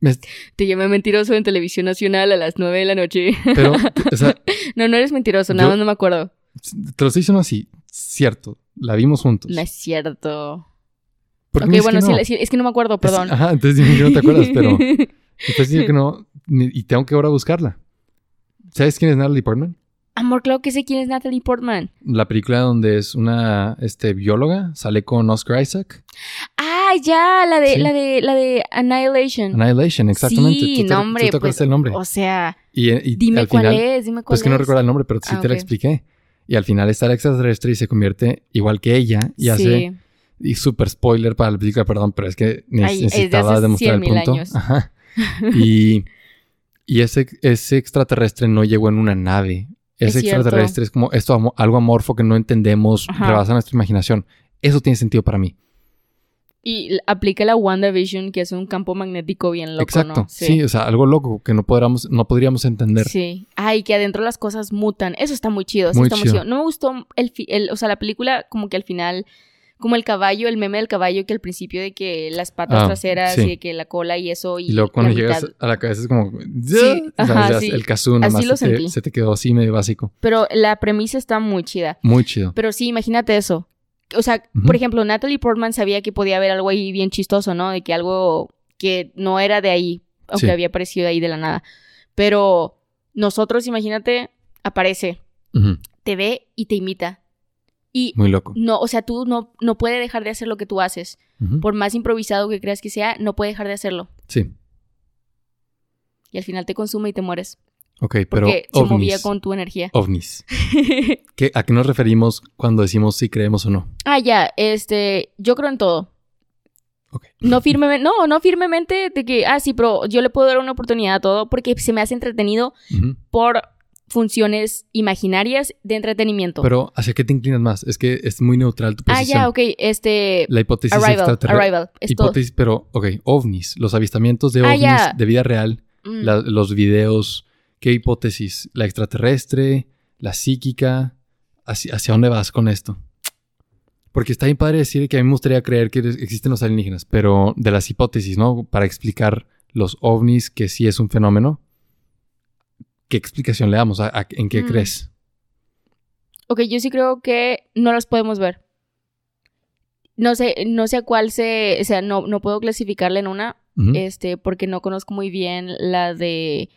Me- Te llamé mentiroso en televisión nacional a las 9 de la noche. Pero, o sea, no, no eres mentiroso, nada Yo- más no me acuerdo. te lo estoy diciendo así, cierto, la vimos juntos. No es cierto. ¿Por qué Ok, bueno, sí, es que no me acuerdo, Es- perdón. Ajá, entonces dime que no te acuerdas, pero estás diciendo que no y tengo que ahora buscarla. ¿Sabes quién es Natalie Portman? Amor, claro que sé quién es Natalie Portman. La película donde es una este, bióloga, sale con Oscar Isaac. Ah, ya, la de, Sí. la de, la de Annihilation. Annihilation, exactamente. Sí, Tú te- pues, del nombre. O sea, y, y dime al cuál final, es, dime cuál pues que no es. recuerdo el nombre, pero sí Ah, te la ok. expliqué. Y al final está el extraterrestre y se convierte igual que ella y hace. Y super spoiler para la película, perdón, pero es que es necesitaba demostrar el 100.000 punto. años. Ajá. Y, y ese, ese extraterrestre no llegó en una nave. Ese Es cierto. extraterrestre es como esto algo amorfo que no entendemos, Ajá. rebasa nuestra imaginación. Eso tiene sentido para mí. Y aplica la WandaVision, que es un campo magnético bien loco, Exacto. ¿no? Sí. o sea, algo loco que no podríamos, no podríamos entender. Sí. Ay, que adentro las cosas mutan. Eso está muy chido. eso Muy está muy chido. chido. No me gustó el, el- o sea, la película como que al final, como el caballo, el meme del caballo, que al principio de que las patas Ah, traseras sí. y de que la cola y eso y, Y luego cuando llegas mitad. a la cabeza es como... Sí, o sea, ajá, ya sí. El nada Así más se te, se te quedó así medio básico. Pero la premisa está muy chida. Muy chido. Pero sí, imagínate eso. O sea, por ejemplo, Natalie Portman sabía que podía haber algo ahí bien chistoso, ¿no? De que algo que no era de ahí, aunque Sí. había aparecido ahí de la nada. Pero nosotros, imagínate, aparece, te ve y te imita. Y Muy loco. no, o sea, tú no, no puede dejar de hacer lo que tú haces. Por más improvisado que creas que sea, no puede dejar de hacerlo. Sí. Y al final te consume y te mueres. Ok, pero Porque se movía ovnis. con tu energía. ovnis. ¿Qué- ¿A qué nos referimos cuando decimos si creemos o no? Ah, ya, este, yo creo en todo. Ok. No firmemente, no, no firmemente de que, ah, sí, pero yo le puedo dar una oportunidad a todo porque se me hace entretenido por funciones imaginarias de entretenimiento. Pero ¿hacia qué te inclinas más? Es que es muy neutral tu ah, posición. ya, ok, este, La hipótesis Arrival, extraterrestre. Arrival, es todo. Hipótesis, pero, ok, ovnis, los avistamientos de Ah, ovnis de vida real, Mm, la- los videos, ¿qué hipótesis? ¿La extraterrestre? ¿La psíquica? ¿Hacia, hacia dónde vas con esto? Porque está bien padre decir que a mí me gustaría creer que existen los alienígenas, pero de las hipótesis, ¿no? Para explicar los ovnis, que sí es un fenómeno, ¿qué explicación le damos? ¿A- a- ¿En qué Mm. crees? Ok, yo sí creo que no las podemos ver. No sé, no sé a cuál se, o sea, no, no puedo clasificarla en una, este, porque no conozco muy bien la de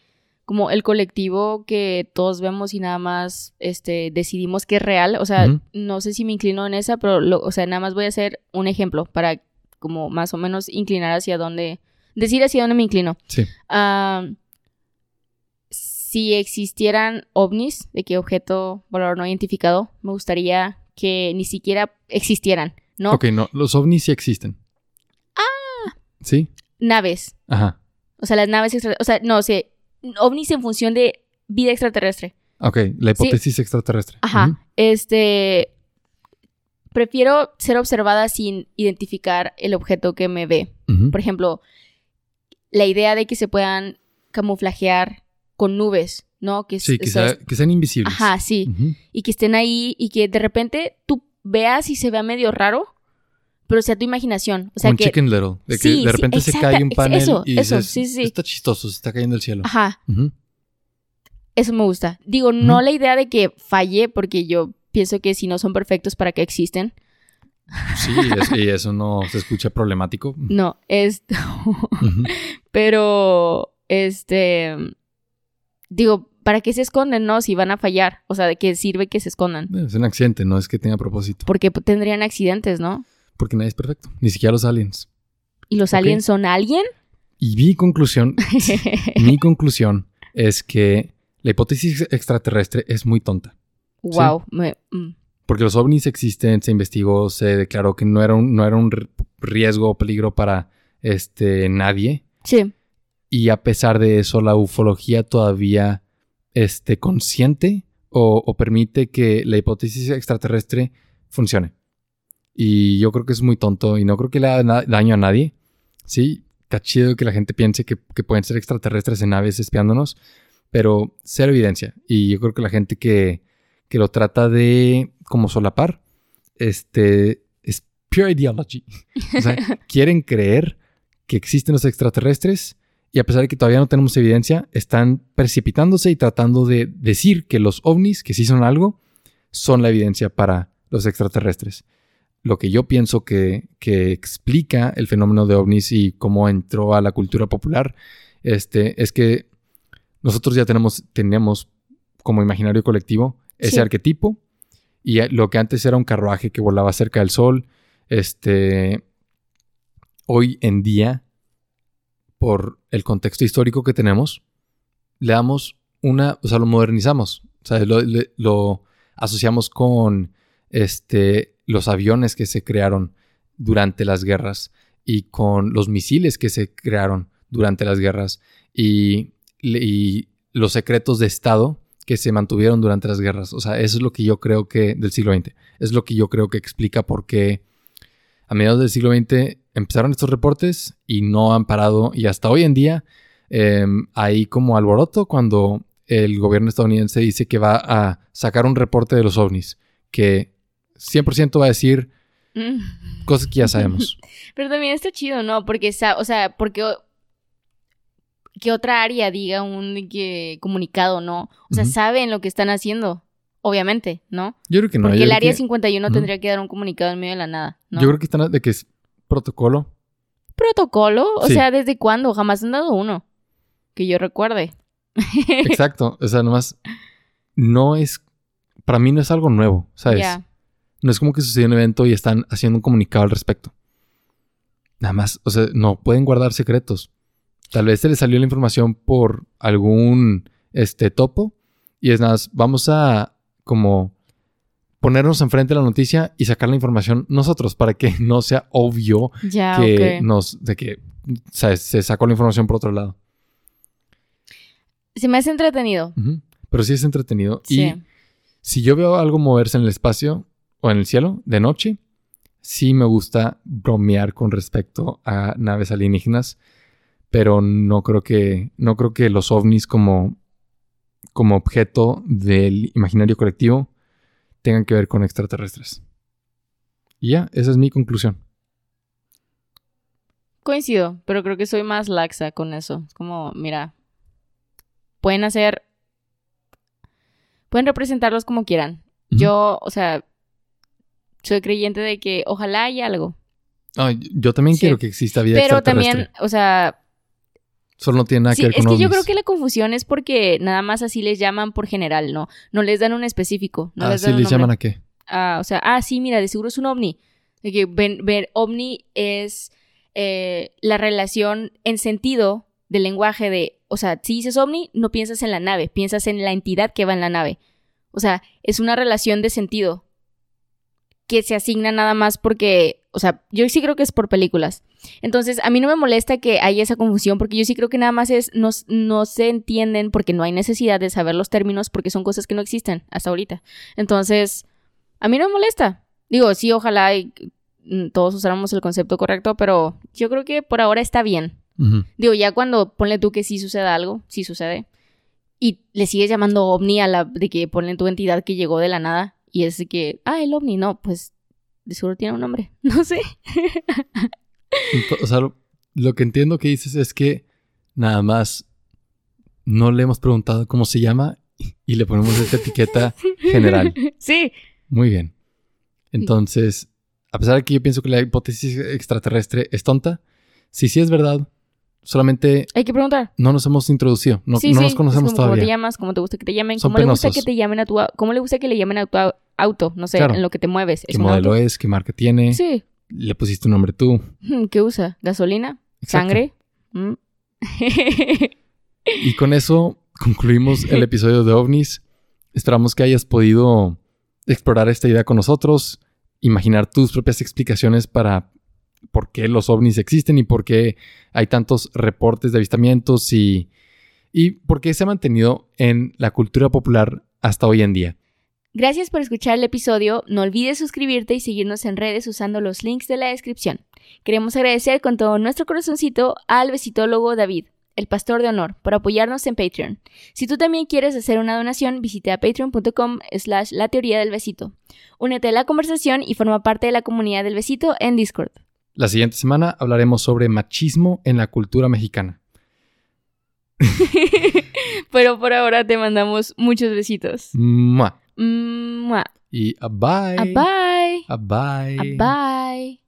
como el colectivo que todos vemos y nada más este decidimos que es real, o sea, no sé si me inclino en esa, pero lo- o sea, nada más voy a hacer un ejemplo para como más o menos inclinar hacia dónde decir hacia dónde me inclino. Sí. Ah, si existieran ovnis, de qué objeto valor no identificado, me gustaría que ni siquiera existieran, ¿no? Ok, no, los ovnis sí existen. Ah. ¿Sí? Naves, Ajá. o sea, las naves extra, o sea, no, sé, ovnis en función de vida extraterrestre. Ok, la hipótesis extraterrestre. Ajá. Este. Prefiero ser observada sin identificar el objeto que me ve. Por ejemplo, la idea de que se puedan camuflajear con nubes, ¿no? Que, Sí, que, sea, que sean invisibles. Ajá, sí. Y que estén ahí y que de repente tú veas y se vea medio raro, pero sea tu imaginación. O sea un que. Chicken Little. De que Sí, de sí, repente se cae un panel eso, y eso, dices, sí, sí. está chistoso, se está cayendo el cielo. Ajá, eso me gusta. Digo, no la idea de que falle, porque yo pienso que si no son perfectos, ¿para qué existen? Sí, es- y eso no se escucha problemático. No, esto. Pero, este, digo, ¿para qué se esconden, no? Si van a fallar. O sea, ¿de qué sirve que se escondan? Es un accidente, no es que tenga propósito. Porque tendrían accidentes, ¿no? Porque nadie es perfecto, ni siquiera los aliens. ¿Y los aliens son alguien? Y mi conclusión, mi conclusión es que la hipótesis extraterrestre es muy tonta. wow. me- mm. Porque los ovnis existen, se investigó, se declaró que no era un, no era un riesgo o peligro para este, nadie. Sí. Y a pesar de eso, la ufología todavía este, consciente o, o permite que la hipótesis extraterrestre funcione. Y yo creo que es muy tonto y no creo que le haga daño a nadie. Sí, está chido que la gente piense que, que pueden ser extraterrestres en naves espiándonos, pero cero evidencia. Y yo creo que la gente que, que lo trata de como solapar, este, es pure ideology. O sea, quieren creer que existen los extraterrestres y a pesar de que todavía no tenemos evidencia, están precipitándose y tratando de decir que los ovnis, que sí son algo, son la evidencia para los extraterrestres. Lo que yo pienso que, que explica el fenómeno de ovnis y cómo entró a la cultura popular este, es que nosotros ya tenemos, tenemos como imaginario colectivo ese Sí. arquetipo y lo que antes era un carruaje que volaba cerca del sol, este, hoy en día, por el contexto histórico que tenemos, le damos una, o sea, lo modernizamos, o sea, lo asociamos con este, los aviones que se crearon durante las guerras y con los misiles que se crearon durante las guerras y, los secretos de Estado que se mantuvieron durante las guerras. O sea, eso es lo que yo creo que del siglo XX. Es lo que yo creo que explica por qué a mediados del siglo XX empezaron estos reportes y no han parado. Y hasta hoy en día eh, hay como alboroto cuando el gobierno estadounidense dice que va a sacar un reporte de los ovnis, que 100% va a decir Mm. cosas que ya sabemos. Pero también está chido, ¿no? Porque, o sea, porque que otra área diga un que comunicado, ¿no? O sea, saben lo que están haciendo, obviamente, ¿no? Yo creo que no. Porque el área que- 51 Ujú. tendría que dar un comunicado en medio de la nada, ¿no? Yo creo que están de que es protocolo. ¿Protocolo? O Sí. sea, ¿desde cuándo? Jamás han dado uno. Que yo recuerde. Exacto. O sea, nomás no es. Para mí no es algo nuevo, ¿sabes? No es como que sucedió un evento y están haciendo un comunicado al respecto. Nada más, o sea, no pueden guardar secretos. Tal vez se les salió la información por algún este topo y es nada, más, vamos a como ponernos enfrente de la noticia y sacar la información nosotros para que no sea obvio Ya, que nos de que ¿sabes? se sacó la información por otro lado. Se me hace entretenido. Pero sí es entretenido Sí. y si yo veo algo moverse en el espacio o en el cielo de noche, sí me gusta bromear con respecto a naves alienígenas, pero no creo que no creo que los ovnis como como objeto del imaginario colectivo tengan que ver con extraterrestres. Y ya, esa es mi conclusión. Coincido, pero creo que soy más laxa con eso. Es como, mira, pueden hacer, pueden representarlos como quieran. Yo, o sea, soy creyente de que ojalá haya algo. Ah, yo también Sí. quiero que exista vida Pero extraterrestre. también, o sea, Solo no tiene nada sí, que ver es con que yo creo que la confusión es porque nada más así les llaman por general, ¿no? No les dan un específico. No ah, les sí un les llaman a qué? Ah, o sea, ah, sí, mira, de seguro es un ovni. De que ver ovni es eh, la relación en sentido del lenguaje de, o sea, si dices ovni, no piensas en la nave, piensas en la entidad que va en la nave. O sea, es una relación de sentido que se asigna nada más porque, o sea, yo sí creo que es por películas. Entonces, a mí no me molesta que haya esa confusión porque yo sí creo que nada más es, no, no se entienden porque no hay necesidad de saber los términos porque son cosas que no existen hasta ahorita. Entonces, a mí no me molesta. Digo, sí, ojalá mm, todos usáramos el concepto correcto, pero yo creo que por ahora está bien. Digo, ya cuando ponle tú que sí suceda algo, sí sucede, y le sigues llamando ovni a la de que ponle tu entidad que llegó de la nada, y es que, ah, el ovni, no, pues de seguro tiene un nombre, no sé. O sea, lo, lo que entiendo que dices es que nada más no le hemos preguntado cómo se llama y le ponemos esta etiqueta general. sí. Muy bien. Entonces, a pesar de que yo pienso que la hipótesis extraterrestre es tonta, si sí es verdad, Solamente Hay que preguntar. no nos hemos introducido. No, sí, no sí, nos conocemos como, ¿Cómo te todavía. llamas? ¿Cómo te gusta que te llamen? Son ¿Cómo le gusta que te llamen a tu ¿Cómo le gusta que le llamen a tu au- auto? No sé, Claro. en lo que te mueves. ¿Qué ¿Es un modelo auto? es? ¿Qué marca tiene? Sí. Le pusiste un nombre tú. ¿Qué usa? ¿Gasolina? Exacto. ¿Sangre? ¿Mm? Y con eso concluimos el episodio de OVNIs. Esperamos que hayas podido explorar esta idea con nosotros, imaginar tus propias explicaciones para por qué los ovnis existen y por qué hay tantos reportes de avistamientos y, y por qué se ha mantenido en la cultura popular hasta hoy en día. Gracias por escuchar el episodio. No olvides suscribirte y seguirnos en redes usando los links de la descripción. Queremos agradecer con todo nuestro corazoncito al besitólogo David, el pastor de honor, por apoyarnos en Patreon. Si tú también quieres hacer una donación, visita patreon.com slash la teoría del besito. Únete a la conversación y forma parte de la comunidad del besito en Discord. La siguiente semana hablaremos sobre machismo en la cultura mexicana. Pero por ahora te mandamos muchos besitos. Mua. Mua. Y a bye. A bye. A bye. A bye.